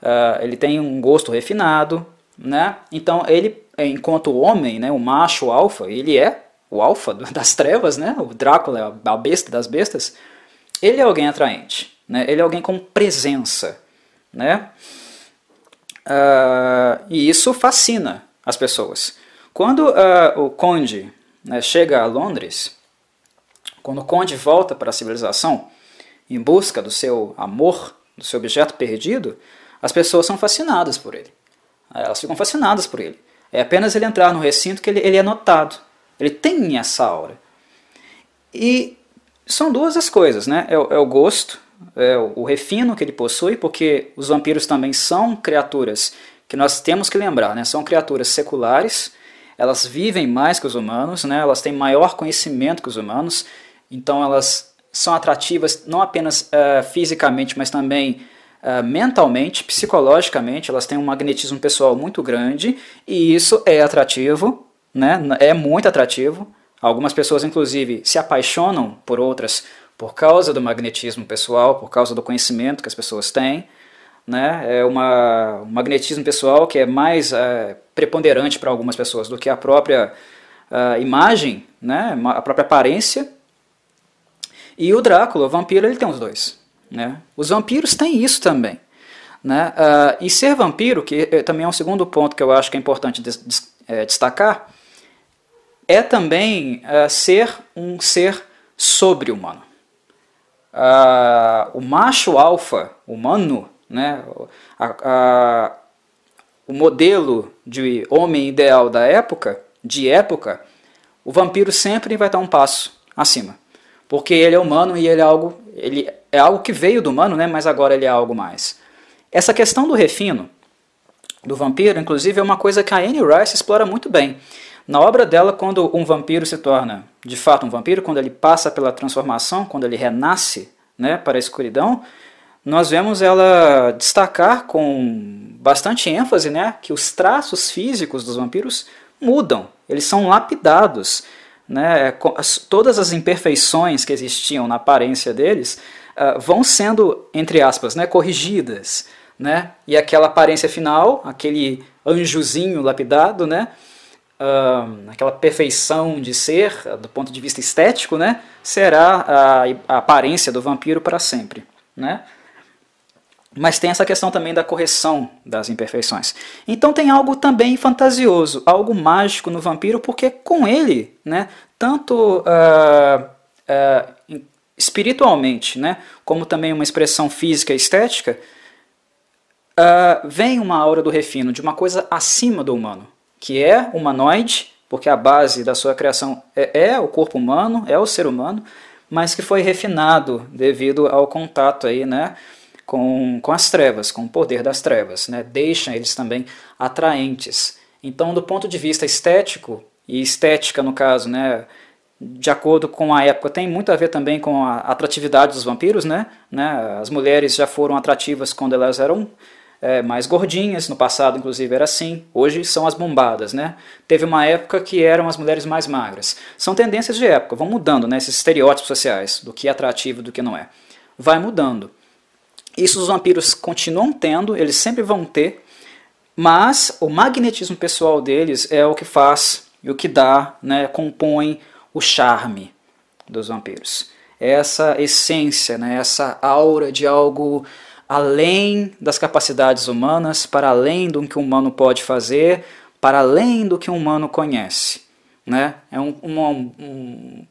Uh, ele tem um gosto refinado, né? Então ele, enquanto homem, né, o macho alfa, ele é o alfa das trevas, né? o Drácula, a besta das bestas, ele é alguém atraente, né? ele é alguém com presença. Né? Uh, e isso fascina as pessoas. Quando uh, o conde né, chega a Londres, quando o conde volta para a civilização em busca do seu amor, do seu objeto perdido, as pessoas são fascinadas por ele. Elas ficam fascinadas por ele. É apenas ele entrar no recinto que ele, ele é notado. Ele tem essa aura. E são duas as coisas, né? É, é o gosto, é o refino que ele possui, porque os vampiros também são criaturas que nós temos que lembrar, né? São criaturas seculares, elas vivem mais que os humanos, né? Elas têm maior conhecimento que os humanos, então elas são atrativas não apenas uh, fisicamente, mas também uh, mentalmente, psicologicamente. Elas têm um magnetismo pessoal muito grande e isso é atrativo né? é muito atrativo. Algumas pessoas, inclusive, se apaixonam por outras por causa do magnetismo pessoal, por causa do conhecimento que as pessoas têm. Né? É uma, um magnetismo pessoal que é mais é, preponderante para algumas pessoas do que a própria a imagem, né? a própria aparência. E o Drácula, o vampiro, ele tem os dois. Né? Os vampiros têm isso também. Né? Uh, e ser vampiro, que eh, também é um segundo ponto que eu acho que é importante des, des, é, destacar, é também uh, ser um ser sobre-humano. Uh, o macho alfa humano, né, a, a, o modelo de homem ideal da época, de época, o vampiro sempre vai estar um passo acima. porque ele é humano e ele é algo, ele é algo que veio do humano, né, mas agora ele é algo mais. Essa questão do refino do vampiro, inclusive, é uma coisa que a Anne Rice explora muito bem. Na obra dela, quando um vampiro se torna de fato um vampiro, quando ele passa pela transformação, quando ele renasce né, para a escuridão, nós vemos ela destacar com bastante ênfase né, que os traços físicos dos vampiros mudam, eles são lapidados. Né, todas as imperfeições que existiam na aparência deles uh, vão sendo, entre aspas, né, corrigidas. Né, e aquela aparência final, aquele anjozinho lapidado, né, aquela perfeição de ser, do ponto de vista estético, né, será a, a aparência do vampiro para sempre. Né? Mas tem essa questão também da correção das imperfeições. Então tem algo também fantasioso, algo mágico no vampiro, porque com ele, né, tanto uh, uh, espiritualmente, né, como também uma expressão física e estética, uh, vem uma aura do refino, de uma coisa acima do humano, que é humanoide, porque a base da sua criação é, é o corpo humano, é o ser humano, mas que foi refinado devido ao contato aí, né, com, com as trevas, com o poder das trevas, né? deixam eles também atraentes. Então, do ponto de vista estético, e estética no caso, né, de acordo com a época, tem muito a ver também com a atratividade dos vampiros, né? né? As mulheres já foram atrativas quando elas eram é, mais gordinhas, no passado inclusive era assim, hoje são as bombadas, né? Teve uma época que eram as mulheres mais magras. São tendências de época, vão mudando, né? Esses estereótipos sociais, do que é atrativo e do que não é. Vai mudando. Isso os vampiros continuam tendo, eles sempre vão ter, mas o magnetismo pessoal deles é o que faz e o que dá, né, compõe o charme dos vampiros. Essa essência, né, essa aura de algo além das capacidades humanas, para além do que o humano pode fazer, para além do que o humano conhece. Né? É um, um, um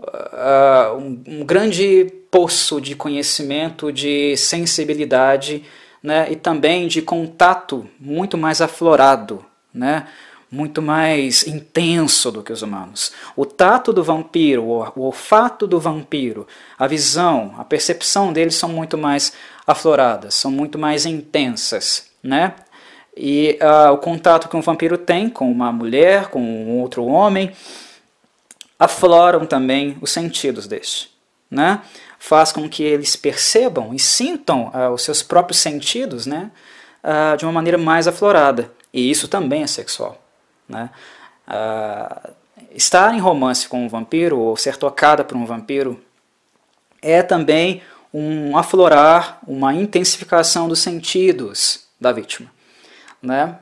uh, um, um, grande poço de conhecimento, de sensibilidade né, e também de contato muito mais aflorado, né, muito mais intenso do que os humanos. O tato do vampiro, o olfato do vampiro, a visão, a percepção deles são muito mais afloradas, são muito mais intensas. Né? E uh, o contato que um vampiro tem com uma mulher, com um outro homem, afloram também os sentidos deste. Né? Faz com que eles percebam e sintam uh, os seus próprios sentidos né? Uh, de uma maneira mais aflorada. E isso também é sexual. Né? Uh, estar em romance com um vampiro ou ser tocada por um vampiro é também um aflorar, uma intensificação dos sentidos da vítima. Né?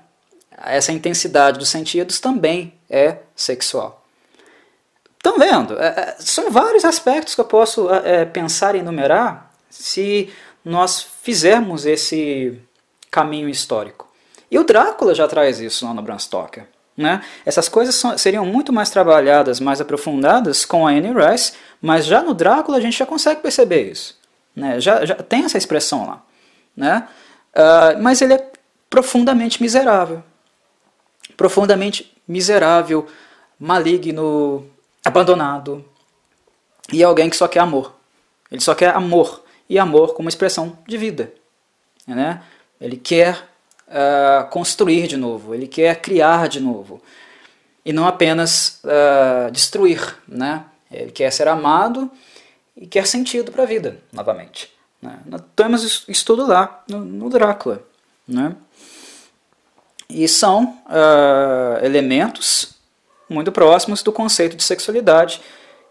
Essa intensidade dos sentidos também é sexual. Estão vendo? É, é, são vários aspectos que eu posso é, é, pensar e enumerar se nós fizermos esse caminho histórico. E o Drácula já traz isso lá no Bram Stoker. Né? Essas coisas são, seriam muito mais trabalhadas, mais aprofundadas com a Anne Rice, mas já no Drácula a gente já consegue perceber isso. Né? Já, já tem essa expressão lá. Né? Uh, mas ele é profundamente miserável. Profundamente miserável, maligno, abandonado. E alguém que só quer amor. Ele só quer amor. E amor como expressão de vida. Né? Ele quer uh, construir de novo, ele quer criar de novo. E não apenas uh, destruir. Né? Ele quer ser amado e quer sentido para a vida, novamente. Né? Nós temos isso tudo lá no, no Drácula. Né? E são uh, elementos muito próximos do conceito de sexualidade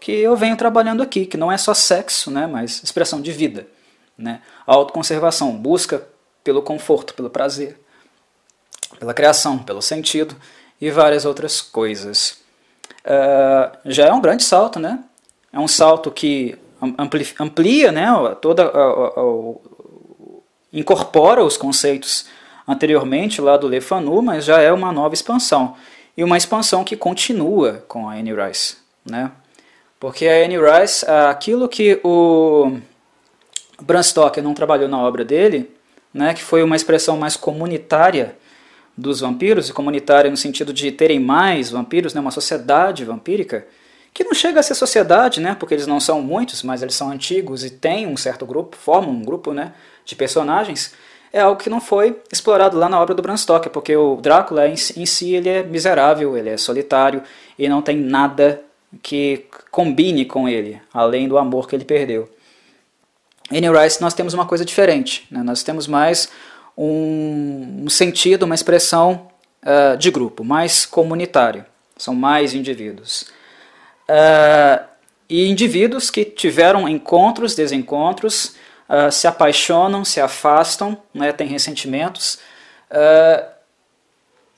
que eu venho trabalhando aqui, que não é só sexo, né, mas expressão de vida. Né? autoconservação, busca pelo conforto, pelo prazer, pela criação, pelo sentido e várias outras coisas. Uh, já é um grande salto, né? É um salto que amplia, amplia né, toda, incorpora os conceitos anteriormente lá do Le Fanu, mas já é uma nova expansão e uma expansão que continua com a Annie Rice. Né? Porque a Annie Rice, aquilo que o Bram Stoker não trabalhou na obra dele, né, que foi uma expressão mais comunitária dos vampiros, e comunitária no sentido de terem mais vampiros, né, uma sociedade vampírica, que não chega a ser sociedade, né, porque eles não são muitos, mas eles são antigos e têm um certo grupo, formam um grupo né, de personagens, é algo que não foi explorado lá na obra do Bram Stoker, porque o Drácula em, em si ele é miserável, ele é solitário e não tem nada que combine com ele, além do amor que ele perdeu. Em Rice nós temos uma coisa diferente, né? nós temos mais um, um sentido, uma expressão uh, de grupo, mais comunitário, são mais indivíduos. Uh, e indivíduos que tiveram encontros, desencontros, uh, se apaixonam, se afastam, né, têm ressentimentos,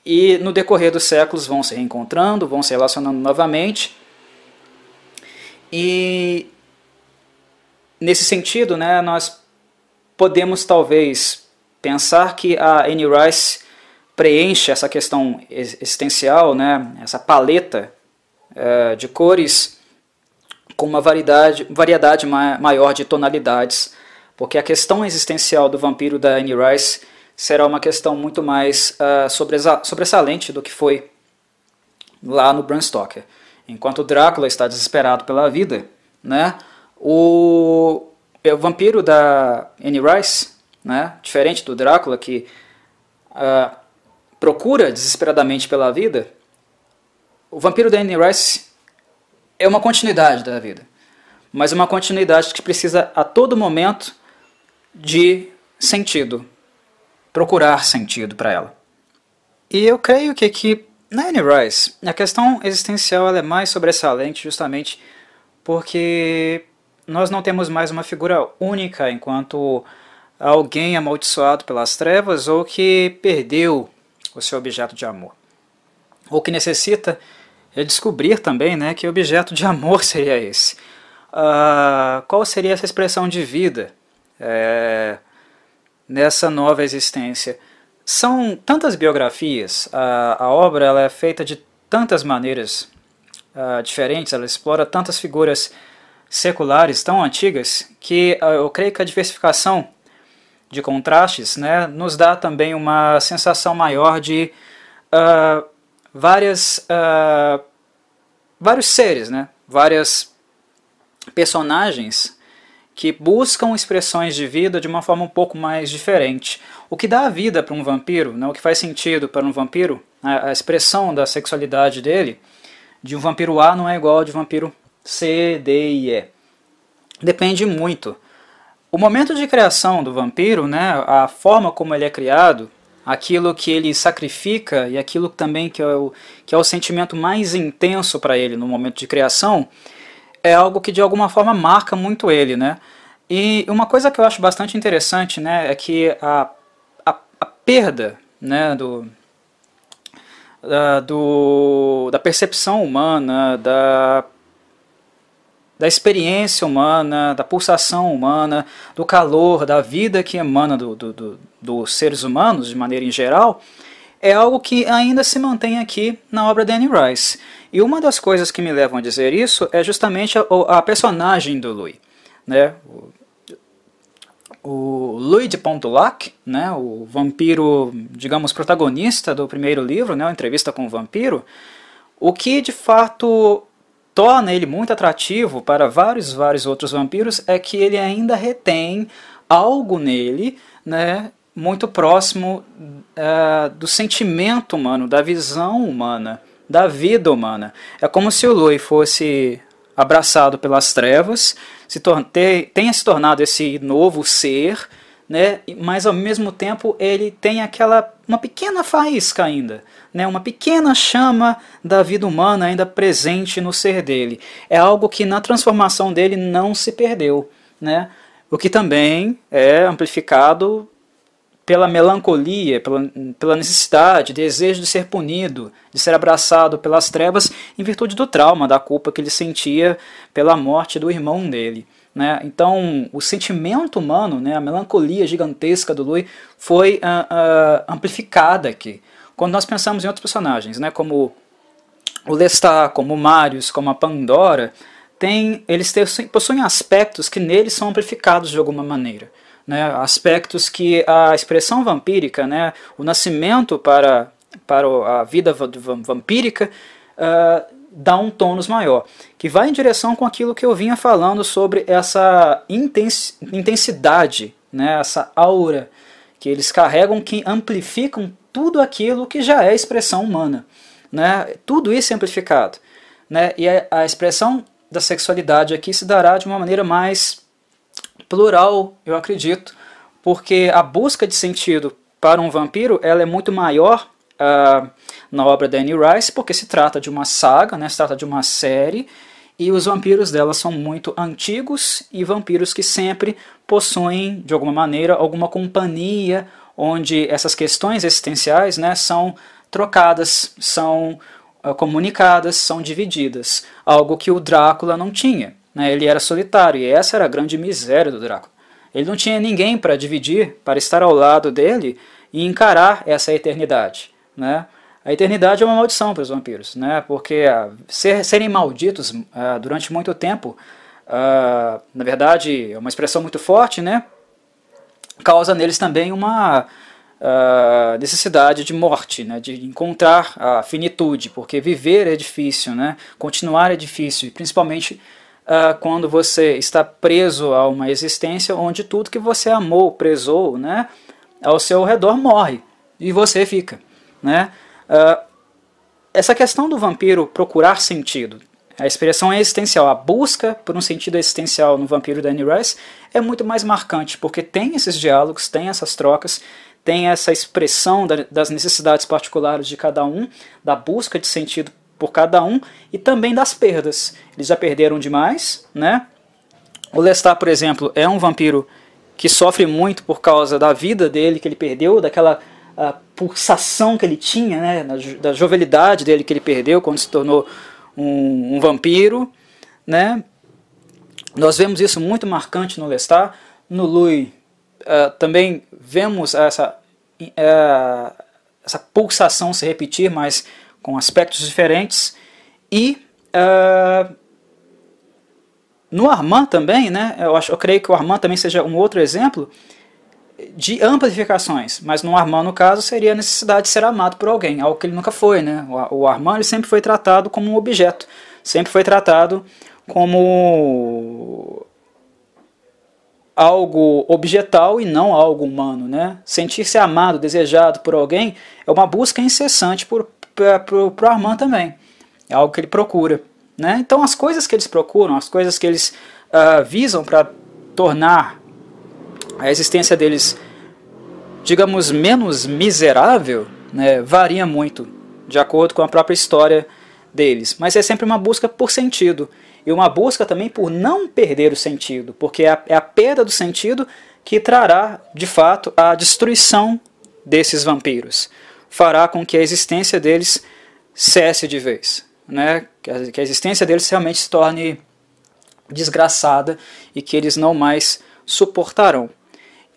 e no decorrer dos séculos vão se reencontrando, vão se relacionando novamente. E nesse sentido, né, nós podemos talvez pensar que a Anne Rice preenche essa questão existencial, né, essa paleta uh, de cores com uma variedade, variedade maior de tonalidades porque a questão existencial do vampiro da Anne Rice será uma questão muito mais uh, sobressalente do que foi lá no Bram Stoker. Enquanto o Drácula está desesperado pela vida, né, o, o vampiro da Anne Rice, né, diferente do Drácula que uh, procura desesperadamente pela vida, o vampiro da Anne Rice é uma continuidade da vida, mas uma continuidade que precisa a todo momento de sentido, procurar sentido para ela. E eu creio que aqui, na Anne Rice, a questão existencial é mais sobressalente justamente porque nós não temos mais uma figura única enquanto alguém amaldiçoado pelas trevas ou que perdeu o seu objeto de amor. Ou que necessita descobrir também né, que objeto de amor seria esse. Uh, qual seria essa expressão de vida é, nessa nova existência. São tantas biografias, a, a obra ela é feita de tantas maneiras uh, diferentes, ela explora tantas figuras seculares tão antigas que uh, eu creio que a diversificação de contrastes né, nos dá também uma sensação maior de uh, várias, vários seres, né, várias personagens que buscam expressões de vida de uma forma um pouco mais diferente. O que dá a vida para um vampiro, né, o que faz sentido para um vampiro, a, a, expressão da sexualidade dele, de um vampiro A não é igual ao de um vampiro C, D e E. Depende muito. O momento de criação do vampiro, né, a forma como ele é criado, aquilo que ele sacrifica e aquilo também que é o, que é o sentimento mais intenso para ele no momento de criação, é algo que de alguma forma marca muito ele, né? E uma coisa que eu acho bastante interessante, né, é que a, a, a perda, né, do, da, do, da percepção humana, da, da experiência humana, da pulsação humana, do calor, da vida que emana do, do, do, dos seres humanos de maneira em geral, é algo que ainda se mantém aqui na obra de Anne Rice. E uma das coisas que me levam a dizer isso é justamente a, a personagem do Louis. Né? O, o Louis de Pontelac, né, o vampiro, digamos, protagonista do primeiro livro, né, a entrevista com o vampiro, o que de fato torna ele muito atrativo para vários, vários outros vampiros é que ele ainda retém algo nele, né, muito próximo uh, do sentimento humano, da visão humana, da vida humana. É como se o Lui fosse abraçado pelas trevas, se tenha se tornado esse novo ser, né? mas ao mesmo tempo ele tem aquela uma pequena faísca ainda, né? uma pequena chama da vida humana ainda presente no ser dele. É algo que na transformação dele não se perdeu. Né? O que também é amplificado pela melancolia, pela, pela necessidade, desejo de ser punido, de ser abraçado pelas trevas, em virtude do trauma, da culpa que ele sentia pela morte do irmão dele. Né? Então, o sentimento humano, né, a melancolia gigantesca do Louis foi uh, uh, amplificada aqui. Quando nós pensamos em outros personagens, né, como o Lestat, como o Marius, como a Pandora, tem, eles possuem aspectos que neles são amplificados de alguma maneira né, aspectos que a expressão vampírica, né, o nascimento para, para a vida vampírica, uh, dá um tônus maior, que vai em direção com aquilo que eu vinha falando sobre essa intensidade, né, essa aura que eles carregam que amplificam tudo aquilo que já é expressão humana. Né? Tudo isso é amplificado. Né? E a, expressão da sexualidade aqui se dará de uma maneira mais plural, eu acredito, porque a busca de sentido para um vampiro ela é muito maior uh, na obra da Anne Rice, porque se trata de uma saga, né? se trata de uma série, e os vampiros dela são muito antigos e vampiros que sempre possuem, de alguma maneira, alguma companhia onde essas questões existenciais né, são trocadas, são uh, comunicadas, são divididas. Algo que o Drácula não tinha. Né? Ele era solitário e essa era a grande miséria do Drácula. Ele não tinha ninguém para dividir, para estar ao lado dele e encarar essa eternidade. Né? A eternidade é uma maldição para os vampiros, né? porque uh, ser, serem malditos uh, durante muito tempo, uh, na verdade, é uma expressão muito forte, né? causa neles também uma necessidade de morte, né? de encontrar a finitude, porque viver é difícil, né? continuar é difícil, principalmente quando você está preso a uma existência onde tudo que você amou, prezou, né? ao seu redor morre e você fica. Né? Uh, essa questão do vampiro procurar sentido, a expressão é existencial, a busca por um sentido existencial no vampiro da Anne Rice é muito mais marcante, porque tem esses diálogos, tem essas trocas, tem essa expressão da, das necessidades particulares de cada um, da busca de sentido por cada um e também das perdas. Eles já perderam demais, né? O Lestat, por exemplo, é um vampiro que sofre muito por causa da vida dele que ele perdeu, daquela a pulsação que ele tinha, né, da jovialidade dele que ele perdeu quando se tornou um, um vampiro, né? Nós vemos isso muito marcante no Lestat, no Louis uh, também vemos essa uh, essa pulsação se repetir, mas com aspectos diferentes e uh, no Armand também, né? Eu acho, eu creio que o Armand também seja um outro exemplo de amplificações, mas no Armand, no caso, seria a necessidade de ser amado por alguém, algo que ele nunca foi. Né? O Armand ele sempre foi tratado como um objeto, sempre foi tratado como algo objetal e não algo humano. Né? Sentir-se amado, desejado por alguém é uma busca incessante para o Armand também, é algo que ele procura. Né? Então, as coisas que eles procuram, as coisas que eles uh, visam para tornar a existência deles, digamos, menos miserável, né, varia muito, de acordo com a própria história deles. Mas é sempre uma busca por sentido. E uma busca também por não perder o sentido, porque é a, é a perda do sentido que trará, de fato, a destruição desses vampiros. Fará com que a existência deles cesse de vez. Né? Que, a, que a existência deles realmente se torne desgraçada e que eles não mais suportarão.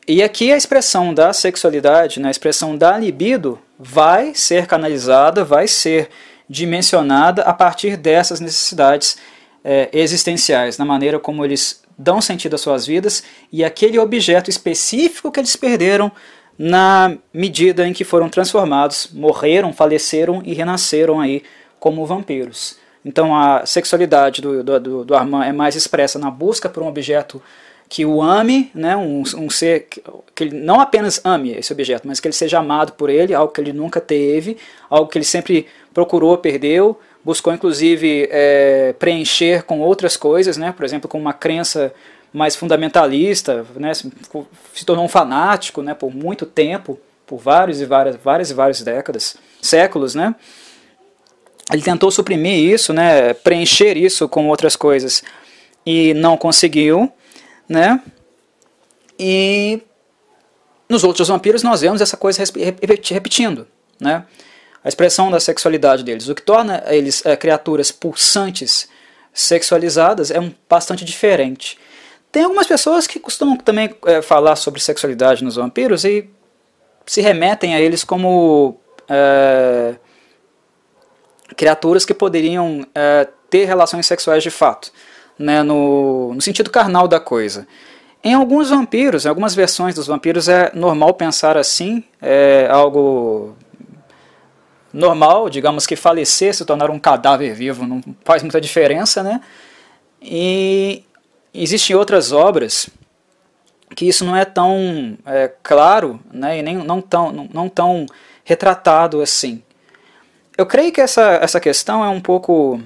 E aqui a expressão da sexualidade, né, a expressão da libido, vai ser canalizada, vai ser dimensionada a partir dessas necessidades é, existenciais, na maneira como eles dão sentido às suas vidas e aquele objeto específico que eles perderam na medida em que foram transformados, morreram, faleceram e renasceram aí como vampiros. Então a sexualidade do, do, do Armand é mais expressa na busca por um objeto que o ame, né, um, um ser que ele não apenas ame esse objeto, mas que ele seja amado por ele, algo que ele nunca teve, algo que ele sempre procurou, perdeu, buscou inclusive é, preencher com outras coisas, né, por exemplo, com uma crença mais fundamentalista, né, se tornou um fanático, né, por muito tempo, por vários e várias, várias e várias décadas, séculos, né. Ele tentou suprimir isso, né, preencher isso com outras coisas e não conseguiu né? E nos outros vampiros nós vemos essa coisa repetindo, né? A expressão da sexualidade deles, o que torna eles é, criaturas pulsantes, sexualizadas, é um, bastante diferente. Tem algumas pessoas que costumam também é, falar sobre sexualidade nos vampiros e se remetem a eles como é, criaturas que poderiam é, ter relações sexuais de fato né, no, no sentido carnal da coisa. Em alguns vampiros, em algumas versões dos vampiros, é normal pensar assim, é algo normal, digamos que falecer, se tornar um cadáver vivo, não faz muita diferença, né? E existem outras obras que isso não é tão é, claro, né? E nem não tão, não, não tão retratado assim. Eu creio que essa, essa questão é um pouco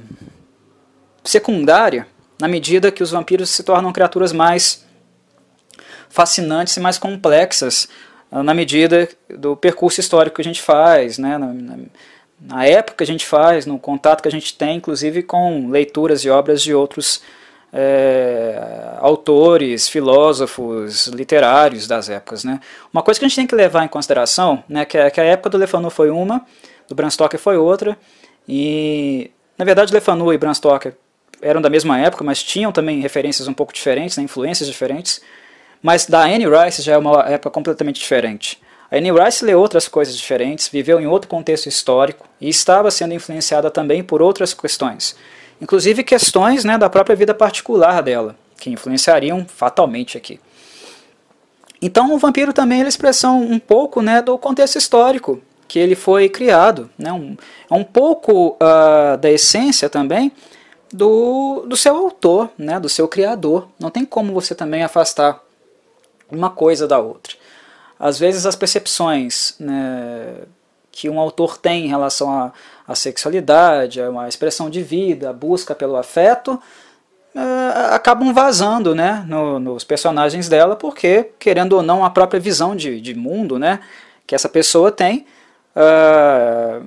secundária na medida que os vampiros se tornam criaturas mais fascinantes e mais complexas ah, na medida do percurso histórico que a gente faz, né, na, na, época que a gente faz, no contato que a gente tem, inclusive com leituras e obras de outros é, autores, filósofos, literários das épocas. Né. Uma coisa que a gente tem que levar em consideração, né, que, é, que a época do Le Fanu foi uma, do Bram Stoker foi outra, e na verdade Le Fanu e Bram Stoker eram da mesma época, mas tinham também referências um pouco diferentes, né, influências diferentes. Mas da Anne Rice já é uma época completamente diferente. A Anne Rice leu outras coisas diferentes, viveu em outro contexto histórico e estava sendo influenciada também por outras questões, inclusive questões né, da própria vida particular dela, que influenciariam fatalmente aqui. Então o vampiro também é a expressão um pouco né, do contexto histórico que ele foi criado, né, um, é um pouco uh, da essência também do, do seu autor, né, do seu criador. Não tem como você também afastar uma coisa da outra. Às vezes as percepções né, que um autor tem em relação à, à sexualidade, a expressão de vida, a busca pelo afeto, uh, acabam vazando né, no, nos personagens dela, porque, querendo ou não, a própria visão de, de mundo né, que essa pessoa tem uh,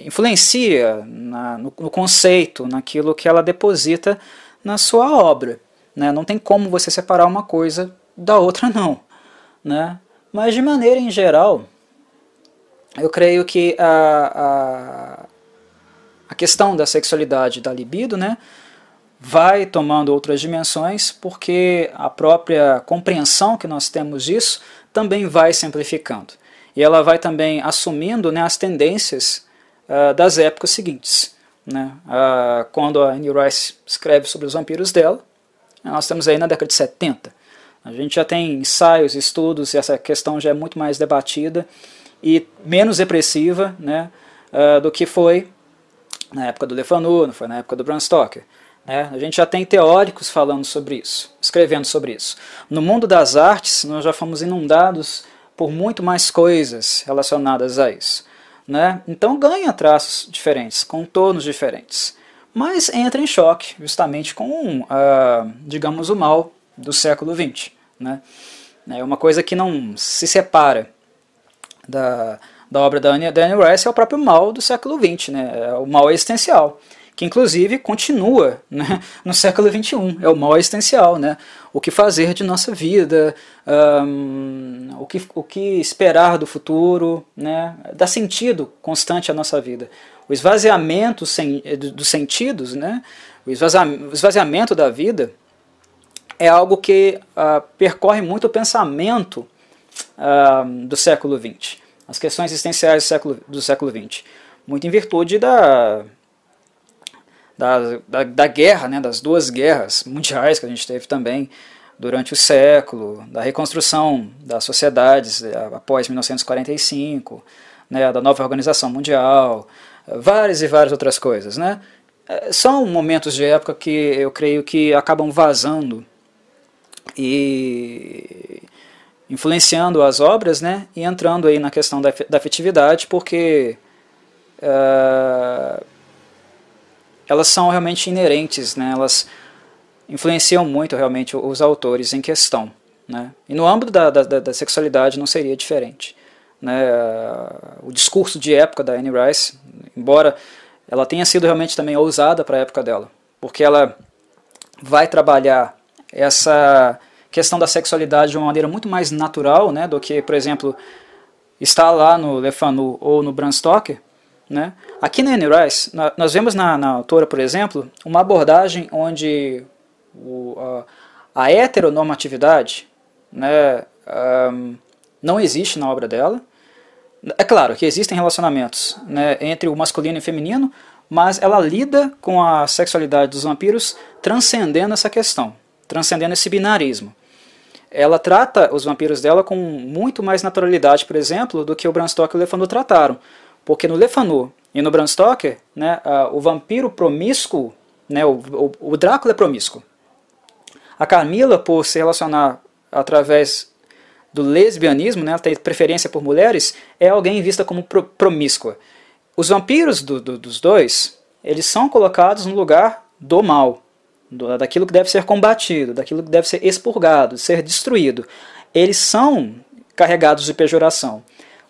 influencia na, no, no, conceito, naquilo que ela deposita na sua obra. Né? Não tem como você separar uma coisa da outra não. Né? Mas de maneira em geral, eu creio que a, a, a questão da sexualidade da libido né, vai tomando outras dimensões porque a própria compreensão que nós temos disso também vai simplificando. E ela vai também assumindo né, as tendências uh, das épocas seguintes. Né? Uh, quando a Anne Rice escreve sobre os vampiros dela, nós estamos aí na década de 70. A gente já tem ensaios, estudos, e essa questão já é muito mais debatida e menos repressiva né, uh, do que foi na época do Le Fanu, não foi na época do Bram Stoker. Né? A gente já tem teóricos falando sobre isso, escrevendo sobre isso. No mundo das artes, nós já fomos inundados por muito mais coisas relacionadas a isso. Né? Então ganha traços diferentes, contornos diferentes. Mas entra em choque justamente com, uh, digamos, o mal do século XX. Né? É uma coisa que não se separa da, da obra da Anne, da Anne Rice, é o próprio mal do século XX, né? é o mal existencial, que inclusive continua né, no século XXI, é o mal existencial, né? O que fazer de nossa vida, um, o, que, o que esperar do futuro, né? dá sentido constante à nossa vida. O esvaziamento sem, dos sentidos, né? o esvaziamento da vida, é algo que uh, percorre muito o pensamento uh, do século XX, as questões existenciais do século, do século XX, muito em virtude da, da, da, da guerra, né, das duas guerras mundiais que a gente teve também durante o século, da reconstrução das sociedades eh, após 1945, né, da nova organização mundial, várias e várias outras coisas. Né? Eh, são momentos de época que eu creio que acabam vazando e influenciando as obras, né, e entrando aí na questão da, da afetividade, porque uh, elas são realmente inerentes, né, elas influenciam muito realmente os autores em questão. Né, e no âmbito da, da, da sexualidade não seria diferente. Né, uh, o discurso de época da Anne Rice, embora ela tenha sido realmente também ousada para a época dela, porque ela vai trabalhar essa questão da sexualidade de uma maneira muito mais natural né, do que, por exemplo, está lá no Lefanu ou no Bram Stoker. Né? Aqui na Anne Rice, nós vemos na, na autora, por exemplo, uma abordagem onde o, a, a heteronormatividade né, um, não existe na obra dela. É claro que existem relacionamentos né, entre o masculino e o feminino, mas ela lida com a sexualidade dos vampiros transcendendo essa questão transcendendo esse binarismo. Ela trata os vampiros dela com muito mais naturalidade, por exemplo, do que o Bram Stoker e o Lefanu trataram. Porque no Le Fanu e no Bram Stoker, né, o vampiro promíscuo, né, o, o, o Drácula é promíscuo. A Camila, por se relacionar através do lesbianismo, né, ela tem preferência por mulheres, é alguém vista como pro, promíscua. Os vampiros do, do, dos dois, eles são colocados no lugar do mal, do, daquilo que deve ser combatido, daquilo que deve ser expurgado, ser destruído. Eles são carregados de pejoração.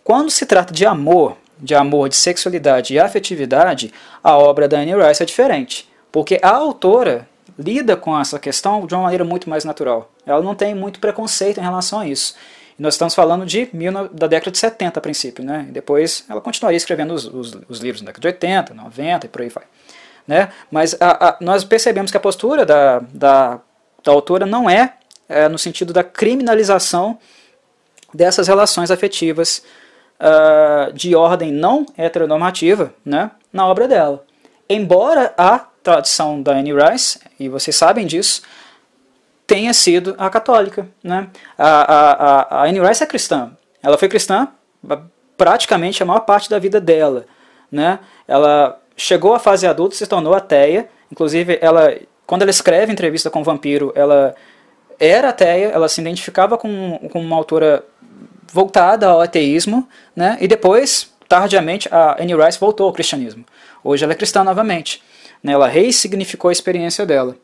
Quando se trata de amor, de amor, de sexualidade e afetividade, a obra da Anne Rice é diferente, porque a autora lida com essa questão de uma maneira muito mais natural. Ela não tem muito preconceito em relação a isso. E nós estamos falando de mil, da década de 70 a princípio, né? E depois ela continuaria escrevendo os, os, os livros da década de 80, 90 e por aí vai. Né? Mas a, a, nós percebemos que a postura da, da, da autora não é, é, no sentido da criminalização dessas relações afetivas uh, de ordem não heteronormativa né, na obra dela. Embora a tradição da Anne Rice, e vocês sabem disso, tenha sido a católica. Né? A, a, a, Anne Rice é cristã. Ela foi cristã praticamente a maior parte da vida dela. Né? Ela chegou à fase adulta, se tornou ateia. Inclusive, ela, quando ela escreve entrevista com o vampiro, ela era ateia, ela se identificava com, com uma autora voltada ao ateísmo, né? e depois, tardiamente, a Anne Rice voltou ao cristianismo. Hoje ela é cristã novamente. Né? Ela ressignificou a experiência dela.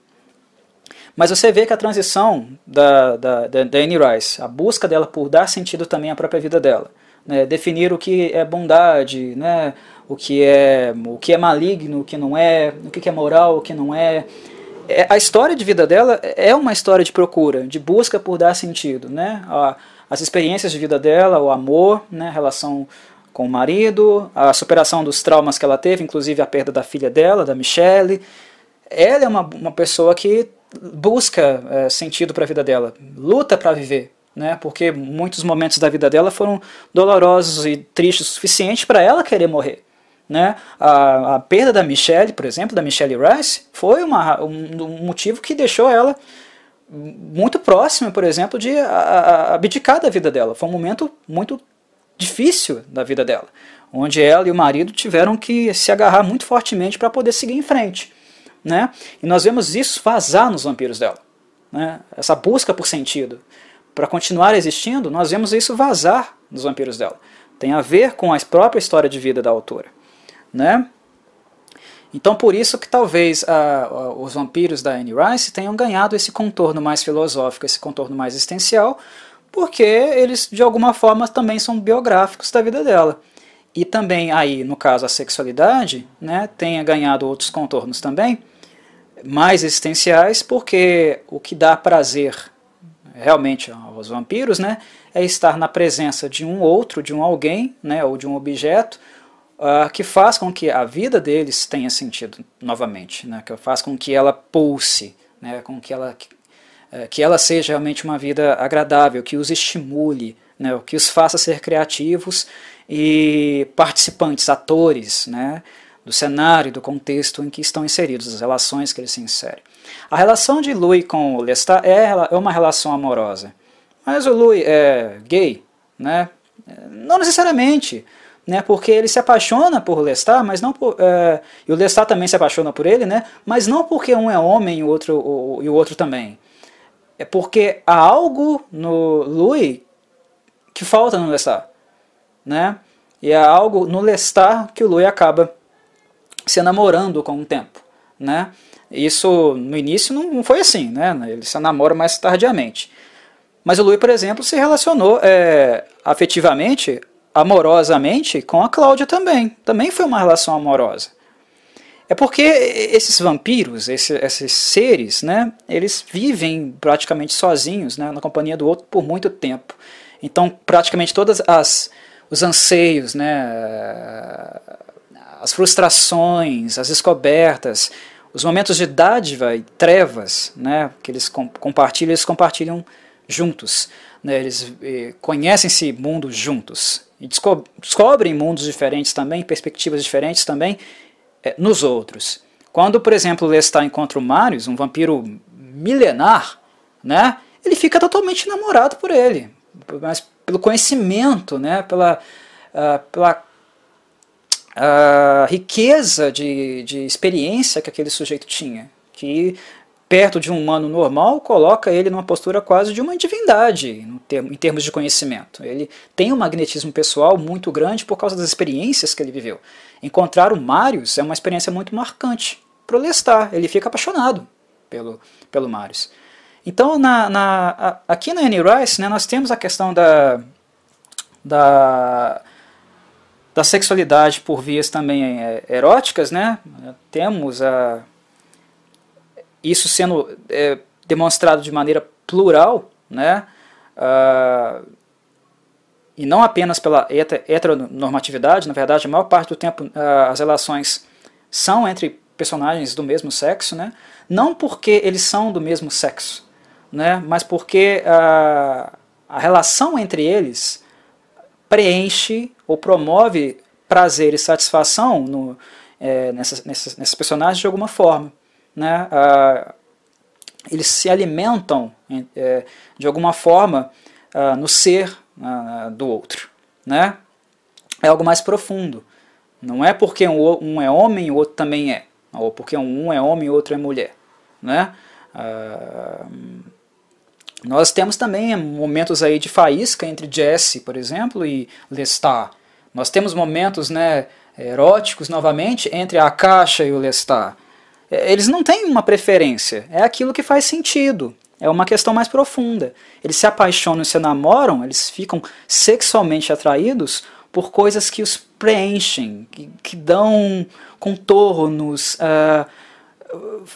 Mas você vê que a transição da, da, da, da Anne Rice, a busca dela por dar sentido também à própria vida dela, né? definir o que é bondade, né? o, que é, o que é maligno, o que não é, o que é moral, o que não é. é a história de vida dela é uma história de procura, de busca por dar sentido. Né? As experiências de vida dela, o amor, né, a relação com o marido, a superação dos traumas que ela teve, inclusive a perda da filha dela, da Michelle. Ela é uma, uma pessoa que busca é, sentido para a vida dela, luta para viver, né? Porque muitos momentos da vida dela foram dolorosos e tristes o suficiente para ela querer morrer. Né? A, a, perda da Michelle, por exemplo, da Michelle Rice, foi uma, um, um motivo que deixou ela muito próxima, por exemplo, de abdicar da vida dela. Foi um momento muito difícil da vida dela, onde ela e o marido tiveram que se agarrar muito fortemente para poder seguir em frente. Né? E nós vemos isso vazar nos vampiros dela. Né? Essa busca por sentido. Para continuar existindo, nós vemos isso vazar nos vampiros dela. Tem a ver com a própria história de vida da autora. Né? Então por isso que talvez uh, os vampiros da Anne Rice tenham ganhado esse contorno mais filosófico, esse contorno mais existencial, porque eles de alguma forma também são biográficos da vida dela. E também aí, no caso, a sexualidade né, tenha ganhado outros contornos também, mais existenciais, porque o que dá prazer realmente aos vampiros né, é estar na presença de um outro, de um alguém, né, ou de um objeto, uh, que faz com que a vida deles tenha sentido novamente, né, que faz com que ela pulse, né, com que ela, uh, que ela seja realmente uma vida agradável, que os estimule, né, que os faça ser criativos e participantes, atores né, do cenário, do contexto em que estão inseridos, das relações que eles se inserem. A relação de Louis com Lestat é, é uma relação amorosa, mas o Louis é gay, né? Não necessariamente né, porque ele se apaixona por Lestat, mas não por, é, e o Lestat também se apaixona por ele, né, mas não porque um é homem e o outro, o, e o outro também. É porque há algo no Louis que falta no Lestat, né, e há algo no Lestat que o Louis acaba se namorando com o tempo, né. Isso no início não foi assim, né, ele se namora mais tardiamente. Mas o Louis, por exemplo, se relacionou é, afetivamente amorosamente com a Cláudia também. Também foi uma relação amorosa. É porque esses vampiros, esses, esses seres, né, eles vivem praticamente sozinhos, né, na companhia do outro por muito tempo. Então, praticamente todas as os anseios, né, as frustrações, as descobertas, os momentos de dádiva e trevas, né, que eles compartilham, eles compartilham juntos. Né, eles eh, conhecem esse mundo juntos e desco descobrem mundos diferentes também, perspectivas diferentes também é, nos outros. Quando, por exemplo, Lestat encontra o Marius, um vampiro milenar, né, ele fica totalmente enamorado por ele, mas pelo conhecimento, né, pela, uh, pela a riqueza de, de experiência que aquele sujeito tinha, que perto de um humano normal coloca ele numa postura quase de uma divindade em termos de conhecimento. Ele tem um magnetismo pessoal muito grande por causa das experiências que ele viveu. Encontrar o Marius é uma experiência muito marcante para o Lestat. Ele fica apaixonado pelo, pelo Marius. Então, na, na, aqui na Annie Rice, né, nós temos a questão da, da, da sexualidade por vias também é, eróticas, né? Temos a, isso sendo é, demonstrado de maneira plural, né? Uh, e não apenas pela heteronormatividade, na verdade, a maior parte do tempo uh, as relações são entre personagens do mesmo sexo, né? não porque eles são do mesmo sexo, né, mas porque a, a relação entre eles preenche ou promove prazer e satisfação no, é, nessas, nessas, nessas, personagens de alguma forma. Né? eles se alimentam é, de alguma forma no ser do outro. Né? É algo mais profundo. Não é porque um, é homem e o outro também é. Ou porque um é homem e o outro é mulher. Né? Nós temos também momentos aí de faísca entre Jesse, por exemplo, e Lestat. Nós temos momentos né, eróticos, novamente, entre a Caixa e o Lestat. Eles não têm uma preferência, é aquilo que faz sentido. É uma questão mais profunda. Eles se apaixonam e se namoram, eles ficam sexualmente atraídos por coisas que os preenchem, que, que dão contornos, uh,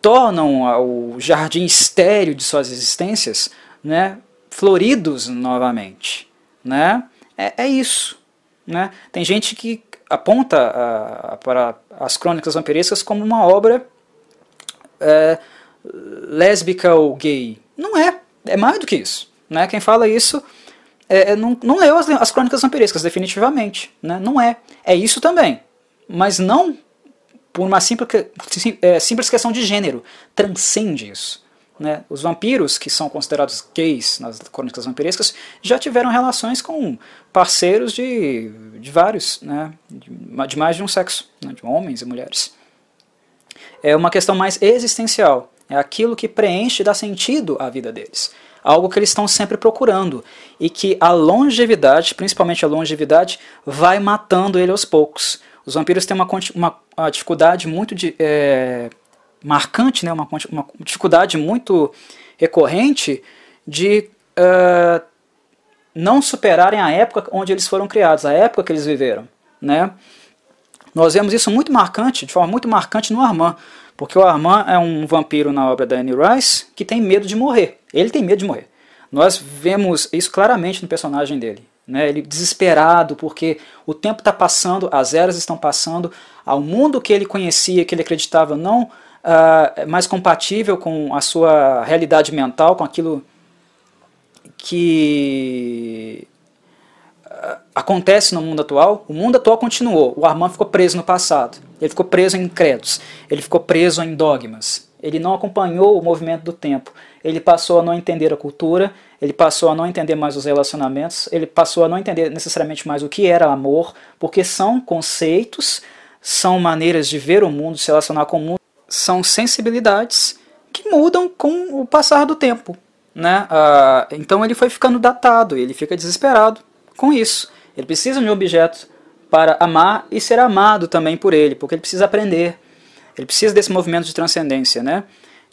tornam o jardim estéreo de suas existências né, floridos novamente. Né? É, é isso. Né? Tem gente que aponta a, a, para as crônicas vampirescas como uma obra é, lésbica ou gay. Não é. É mais do que isso. Né? Quem fala isso é, é não, não leu as, as crônicas vampirescas, definitivamente. Né? Não é. É isso também. Mas não por uma simples, é, simples questão de gênero, transcende isso. Né? Os vampiros, que são considerados gays nas crônicas vampirescas, já tiveram relações com parceiros de, de vários, né? de, mais de um sexo, né? de homens e mulheres. É uma questão mais existencial, é aquilo que preenche e dá sentido à vida deles. Algo que eles estão sempre procurando e que a longevidade, principalmente a longevidade, vai matando ele aos poucos. Os vampiros têm uma, uma, uma dificuldade muito de, é, marcante, né, uma, uma dificuldade muito recorrente de uh, não superarem a época onde eles foram criados, a época que eles viveram. Né? Nós vemos isso muito marcante, de forma muito marcante no Armand, porque o Armand é um vampiro na obra da Anne Rice que tem medo de morrer. Ele tem medo de morrer. Nós vemos isso claramente no personagem dele né? ele desesperado porque o tempo está passando, as eras estão passando, ao mundo que ele conhecia, que ele acreditava não uh, mais compatível com a sua realidade mental, com aquilo que uh, acontece no mundo atual, o mundo atual continuou, o Armand ficou preso no passado, ele ficou preso em credos, ele ficou preso em dogmas, ele não acompanhou o movimento do tempo, ele passou a não entender a cultura, ele passou a não entender mais os relacionamentos, ele passou a não entender necessariamente mais o que era amor, porque são conceitos, são maneiras de ver o mundo, se relacionar com o mundo, são sensibilidades que mudam com o passar do tempo. Né? Ah, então ele foi ficando datado, ele fica desesperado com isso. Ele precisa de um objeto para amar e ser amado também por ele, porque ele precisa aprender. Ele precisa desse movimento de transcendência, né?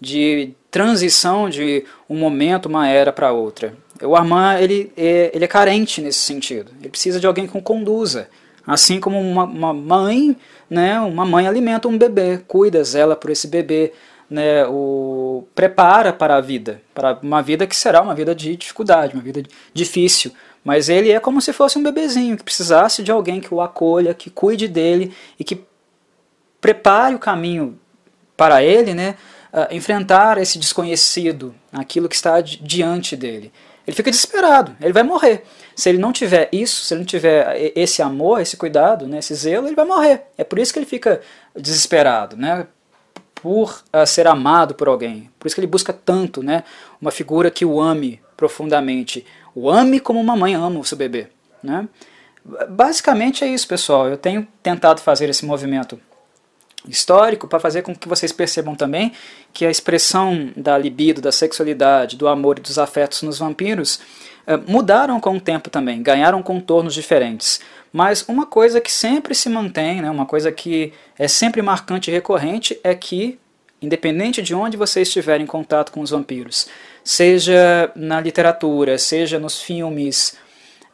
de transição de um momento, uma era para outra. O Armand ele é, ele é carente nesse sentido. Ele precisa de alguém que o conduza. Assim como uma, uma mãe, né, uma mãe alimenta um bebê, cuida, zela por esse bebê, né, o prepara para a vida, para uma vida que será uma vida de dificuldade, uma vida difícil. Mas ele é como se fosse um bebezinho que precisasse de alguém que o acolha, que cuide dele e que prepare o caminho para ele, né, enfrentar esse desconhecido, aquilo que está diante dele. Ele fica desesperado, ele vai morrer. Se ele não tiver isso, se ele não tiver esse amor, esse cuidado, né, esse zelo, ele vai morrer. É por isso que ele fica desesperado, né, por uh, ser amado por alguém. Por isso que ele busca tanto né, uma figura que o ame profundamente. O ame como uma mãe ama o seu bebê. Né? Basicamente é isso, pessoal. Eu tenho tentado fazer esse movimento histórico para fazer com que vocês percebam também que a expressão da libido, da sexualidade, do amor e dos afetos nos vampiros eh, mudaram com o tempo também, ganharam contornos diferentes. Mas uma coisa que sempre se mantém, né, uma coisa que é sempre marcante e recorrente é que, independente de onde você estiver em contato com os vampiros, seja na literatura, seja nos filmes,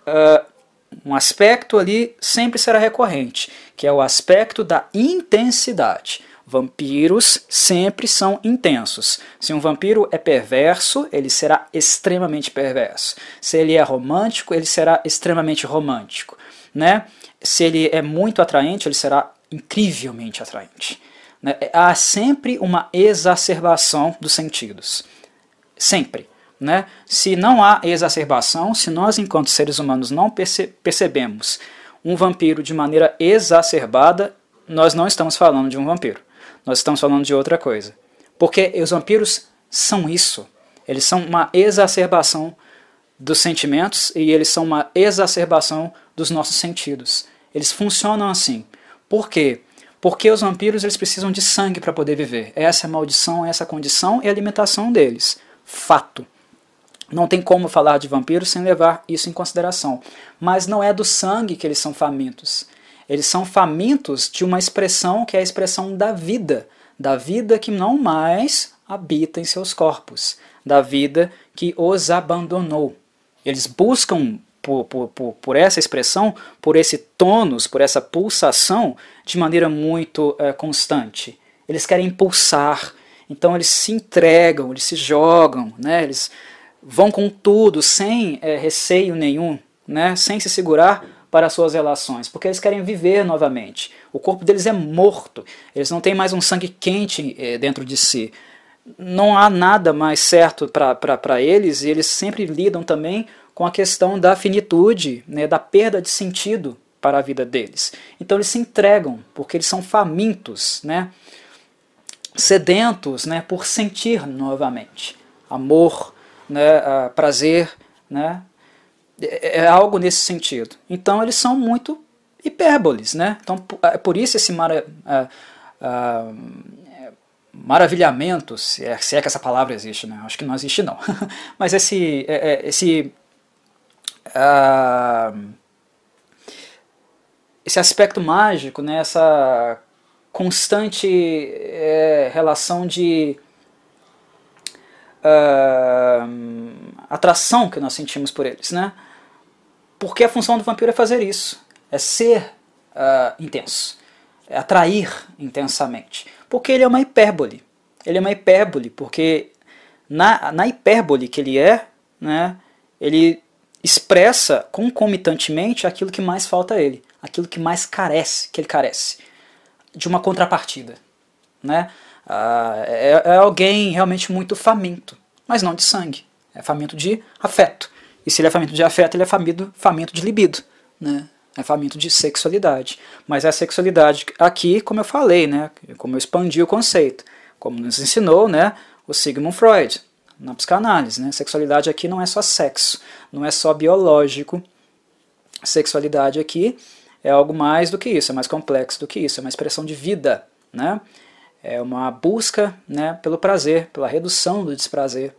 uh, um aspecto ali sempre será recorrente, que é o aspecto da intensidade. Vampiros sempre são intensos. Se um vampiro é perverso, ele será extremamente perverso. Se ele é romântico, ele será extremamente romântico né? Se ele é muito atraente, ele será incrivelmente atraente. Né? Há sempre uma exacerbação dos sentidos. Sempre. Né? Se não há exacerbação, se nós, enquanto seres humanos, não perce percebemos um vampiro de maneira exacerbada, nós não estamos falando de um vampiro. Nós estamos falando de outra coisa. Porque os vampiros são isso. Eles são uma exacerbação dos sentimentos e eles são uma exacerbação dos nossos sentidos. Eles funcionam assim. Por quê? Porque os vampiros eles precisam de sangue para poder viver. Essa é a maldição, essa é a condição e a alimentação deles. Fato. Não tem como falar de vampiros sem levar isso em consideração. Mas não é do sangue que eles são famintos. Eles são famintos de uma expressão que é a expressão da vida, da vida que não mais habita em seus corpos, da vida que os abandonou. Eles buscam por, por, por, por, essa expressão, por esse tônus, por essa pulsação, de maneira muito é, constante. Eles querem pulsar, então eles se entregam, eles se jogam, né? eles vão com tudo, sem é, receio nenhum, né? sem se segurar para as suas relações, porque eles querem viver novamente. O corpo deles é morto, eles não têm mais um sangue quente é, dentro de si. Não há nada mais certo para eles e eles sempre lidam também com a questão da finitude, né, da perda de sentido para a vida deles. Então eles se entregam, porque eles são famintos, né, sedentos né, por sentir novamente amor, né, prazer, né, é, é algo nesse sentido. Então eles são muito hipérboles, né? Então é por isso esse mara, uh, maravilhamento, se é, se é, que essa palavra existe, né? Acho que não existe não. Mas esse, é, esse uh, esse aspecto mágico, né, essa constante é, relação de uh, atração que nós sentimos por eles, né? Porque a função do vampiro é fazer isso, é ser uh, intenso, é atrair intensamente. Porque ele é uma hipérbole. Ele é uma hipérbole, porque na, na hipérbole que ele é, né, ele expressa concomitantemente aquilo que mais falta a ele, aquilo que mais carece, que ele carece, de uma contrapartida. Né? Ah, é, é alguém realmente muito faminto, mas não de sangue, é faminto de afeto. E se ele é faminto de afeto, ele é faminto, faminto de libido, né? é faminto de sexualidade. Mas a sexualidade aqui, como eu falei, né? como eu expandi o conceito, como nos ensinou né? o Sigmund Freud, na psicanálise. Né? Sexualidade aqui não é só sexo, não é só biológico. Sexualidade aqui é algo mais do que isso, é mais complexo do que isso, é uma expressão de vida. Né? É uma busca né, pelo prazer, pela redução do desprazer,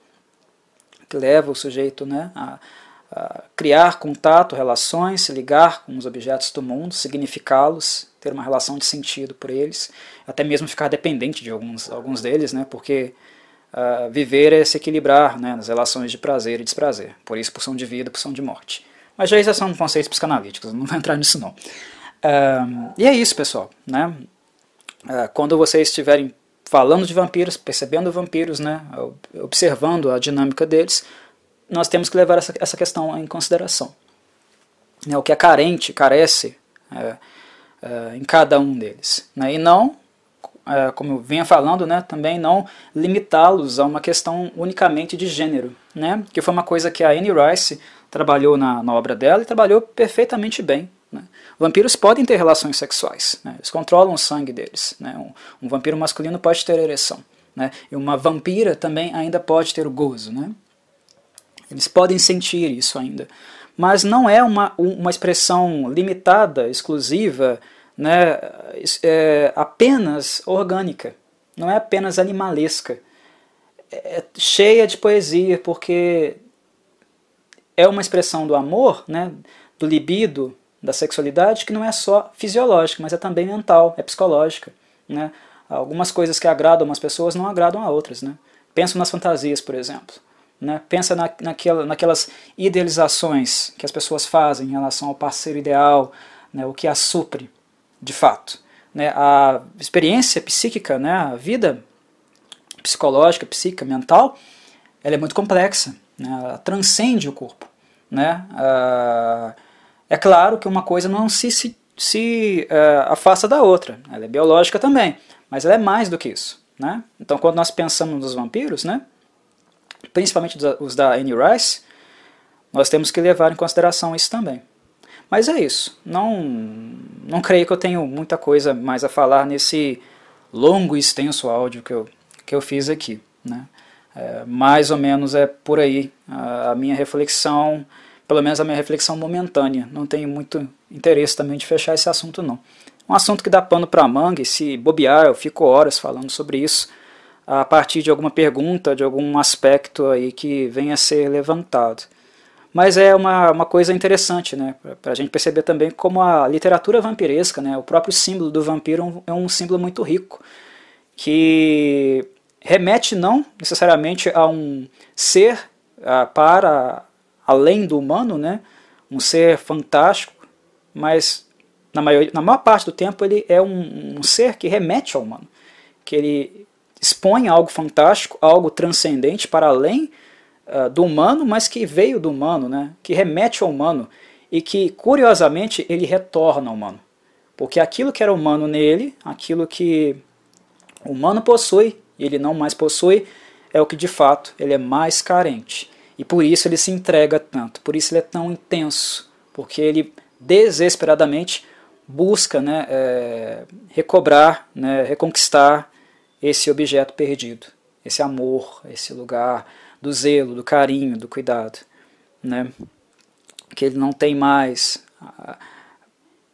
que leva o sujeito né, a, a criar contato, relações, se ligar com os objetos do mundo, significá-los, ter uma relação de sentido por eles, até mesmo ficar dependente de alguns, alguns deles, né, porque uh, viver é se equilibrar né, nas relações de prazer e desprazer. Por isso, pulsão de vida, pulsão de morte. Mas já são conceitos psicanalíticos, não vou entrar nisso não. Uh, e é isso, pessoal. Né? Uh, quando vocês estiverem falando de vampiros, percebendo vampiros, né, observando a dinâmica deles, nós temos que levar essa, essa questão em consideração. Né, o que é carente, carece é, é, em cada um deles. Né, e não é, como eu vinha falando, né, também não limitá-los a uma questão unicamente de gênero, né, que foi uma coisa que a Anne Rice trabalhou na, na obra dela e trabalhou perfeitamente bem. Né. Vampiros podem ter relações sexuais, né, eles controlam o sangue deles. Né, um, um, vampiro masculino pode ter ereção, né, e uma vampira também ainda pode ter o gozo. Né, eles podem sentir isso ainda, mas não é uma, uma expressão limitada, exclusiva, né, é apenas orgânica, não é apenas animalesca. É cheia de poesia, porque é uma expressão do amor, né, do libido, da sexualidade, que não é só fisiológica, mas é também mental, é psicológica. Né? Algumas coisas que agradam umas pessoas não agradam a outras. Né? Pensa nas fantasias, por exemplo. Né? Pensa na, naquela, naquelas idealizações que as pessoas fazem em relação ao parceiro ideal, né? o que a supre, de fato. Né? A experiência psíquica, né? a vida psicológica, psíquica, mental, ela é muito complexa, né? ela transcende o corpo. Né? Uh, é claro que uma coisa não se, se, se uh, afasta da outra, ela é biológica também, mas ela é mais do que isso. Né? Então, quando nós pensamos nos vampiros, né? principalmente os da Anne Rice, nós temos que levar em consideração isso também. Mas é isso. Não, não creio que eu tenho muita coisa mais a falar nesse longo e extenso áudio que eu, que eu fiz aqui. Né? É, mais ou menos é por aí a, a, minha reflexão, pelo menos a minha reflexão momentânea. Não tenho muito interesse também de fechar esse assunto, não. Um assunto que dá pano para manga, e se bobear, eu fico horas falando sobre isso, a partir de alguma pergunta, de algum aspecto aí que venha a ser levantado. Mas é uma, uma coisa interessante, né, para a gente perceber também como a literatura vampiresca, né, o próprio símbolo do vampiro é um símbolo muito rico, que remete não necessariamente a um ser para além do humano, né, um ser fantástico, mas na maior, na maior parte do tempo ele é um, um ser que remete ao humano, que ele expõe algo fantástico, algo transcendente para além uh, do humano, mas que veio do humano, né? que remete ao humano e que, curiosamente, ele retorna ao humano. Porque aquilo que era humano nele, aquilo que o humano possui e ele não mais possui, é o que de fato ele é mais carente. E por isso ele se entrega tanto, por isso ele é tão intenso, porque ele desesperadamente busca né, é, recobrar, né, reconquistar esse objeto perdido, esse amor, esse lugar do zelo, do carinho, do cuidado, né? Que ele não tem mais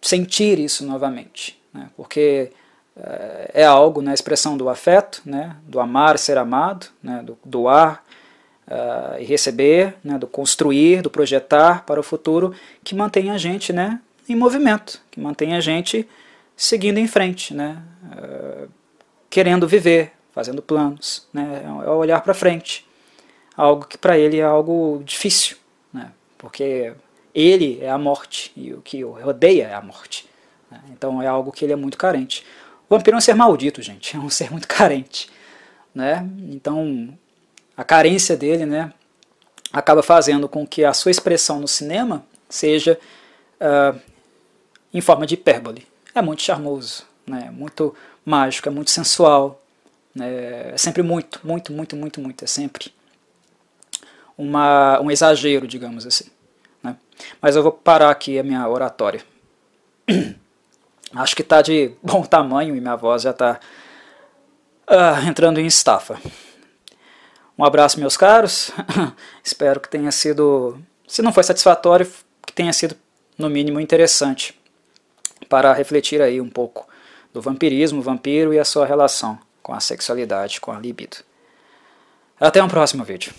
sentir isso novamente, né? Porque uh, é algo na né, expressão do afeto, né? Do amar, ser amado, né? Do doar uh, e receber, né? Do construir, do projetar para o futuro, que mantém a gente, né? Em movimento, que mantém a gente seguindo em frente, né? querendo viver, fazendo planos, né? é olhar para frente. Algo que para ele é algo difícil, né? porque ele é a morte e o que o rodeia é a morte. Né? Então é algo que ele é muito carente. O vampiro é um ser maldito, gente, é um ser muito carente. Né? Então a carência dele né, acaba fazendo com que a sua expressão no cinema seja uh, em forma de hipérbole. É muito charmoso, né? muito mágico, é muito sensual, né? é sempre muito, muito, muito, muito, muito, é sempre uma, um exagero, digamos assim. Né? Mas eu vou parar aqui a minha oratória. Acho que está de bom tamanho e minha voz já está uh, ah, entrando em estafa. Um abraço, meus caros. Espero que tenha sido, se não foi satisfatório, que tenha sido no mínimo interessante para refletir aí um pouco do vampirismo, o vampiro e a sua relação com a sexualidade, com a libido. Até um próximo vídeo.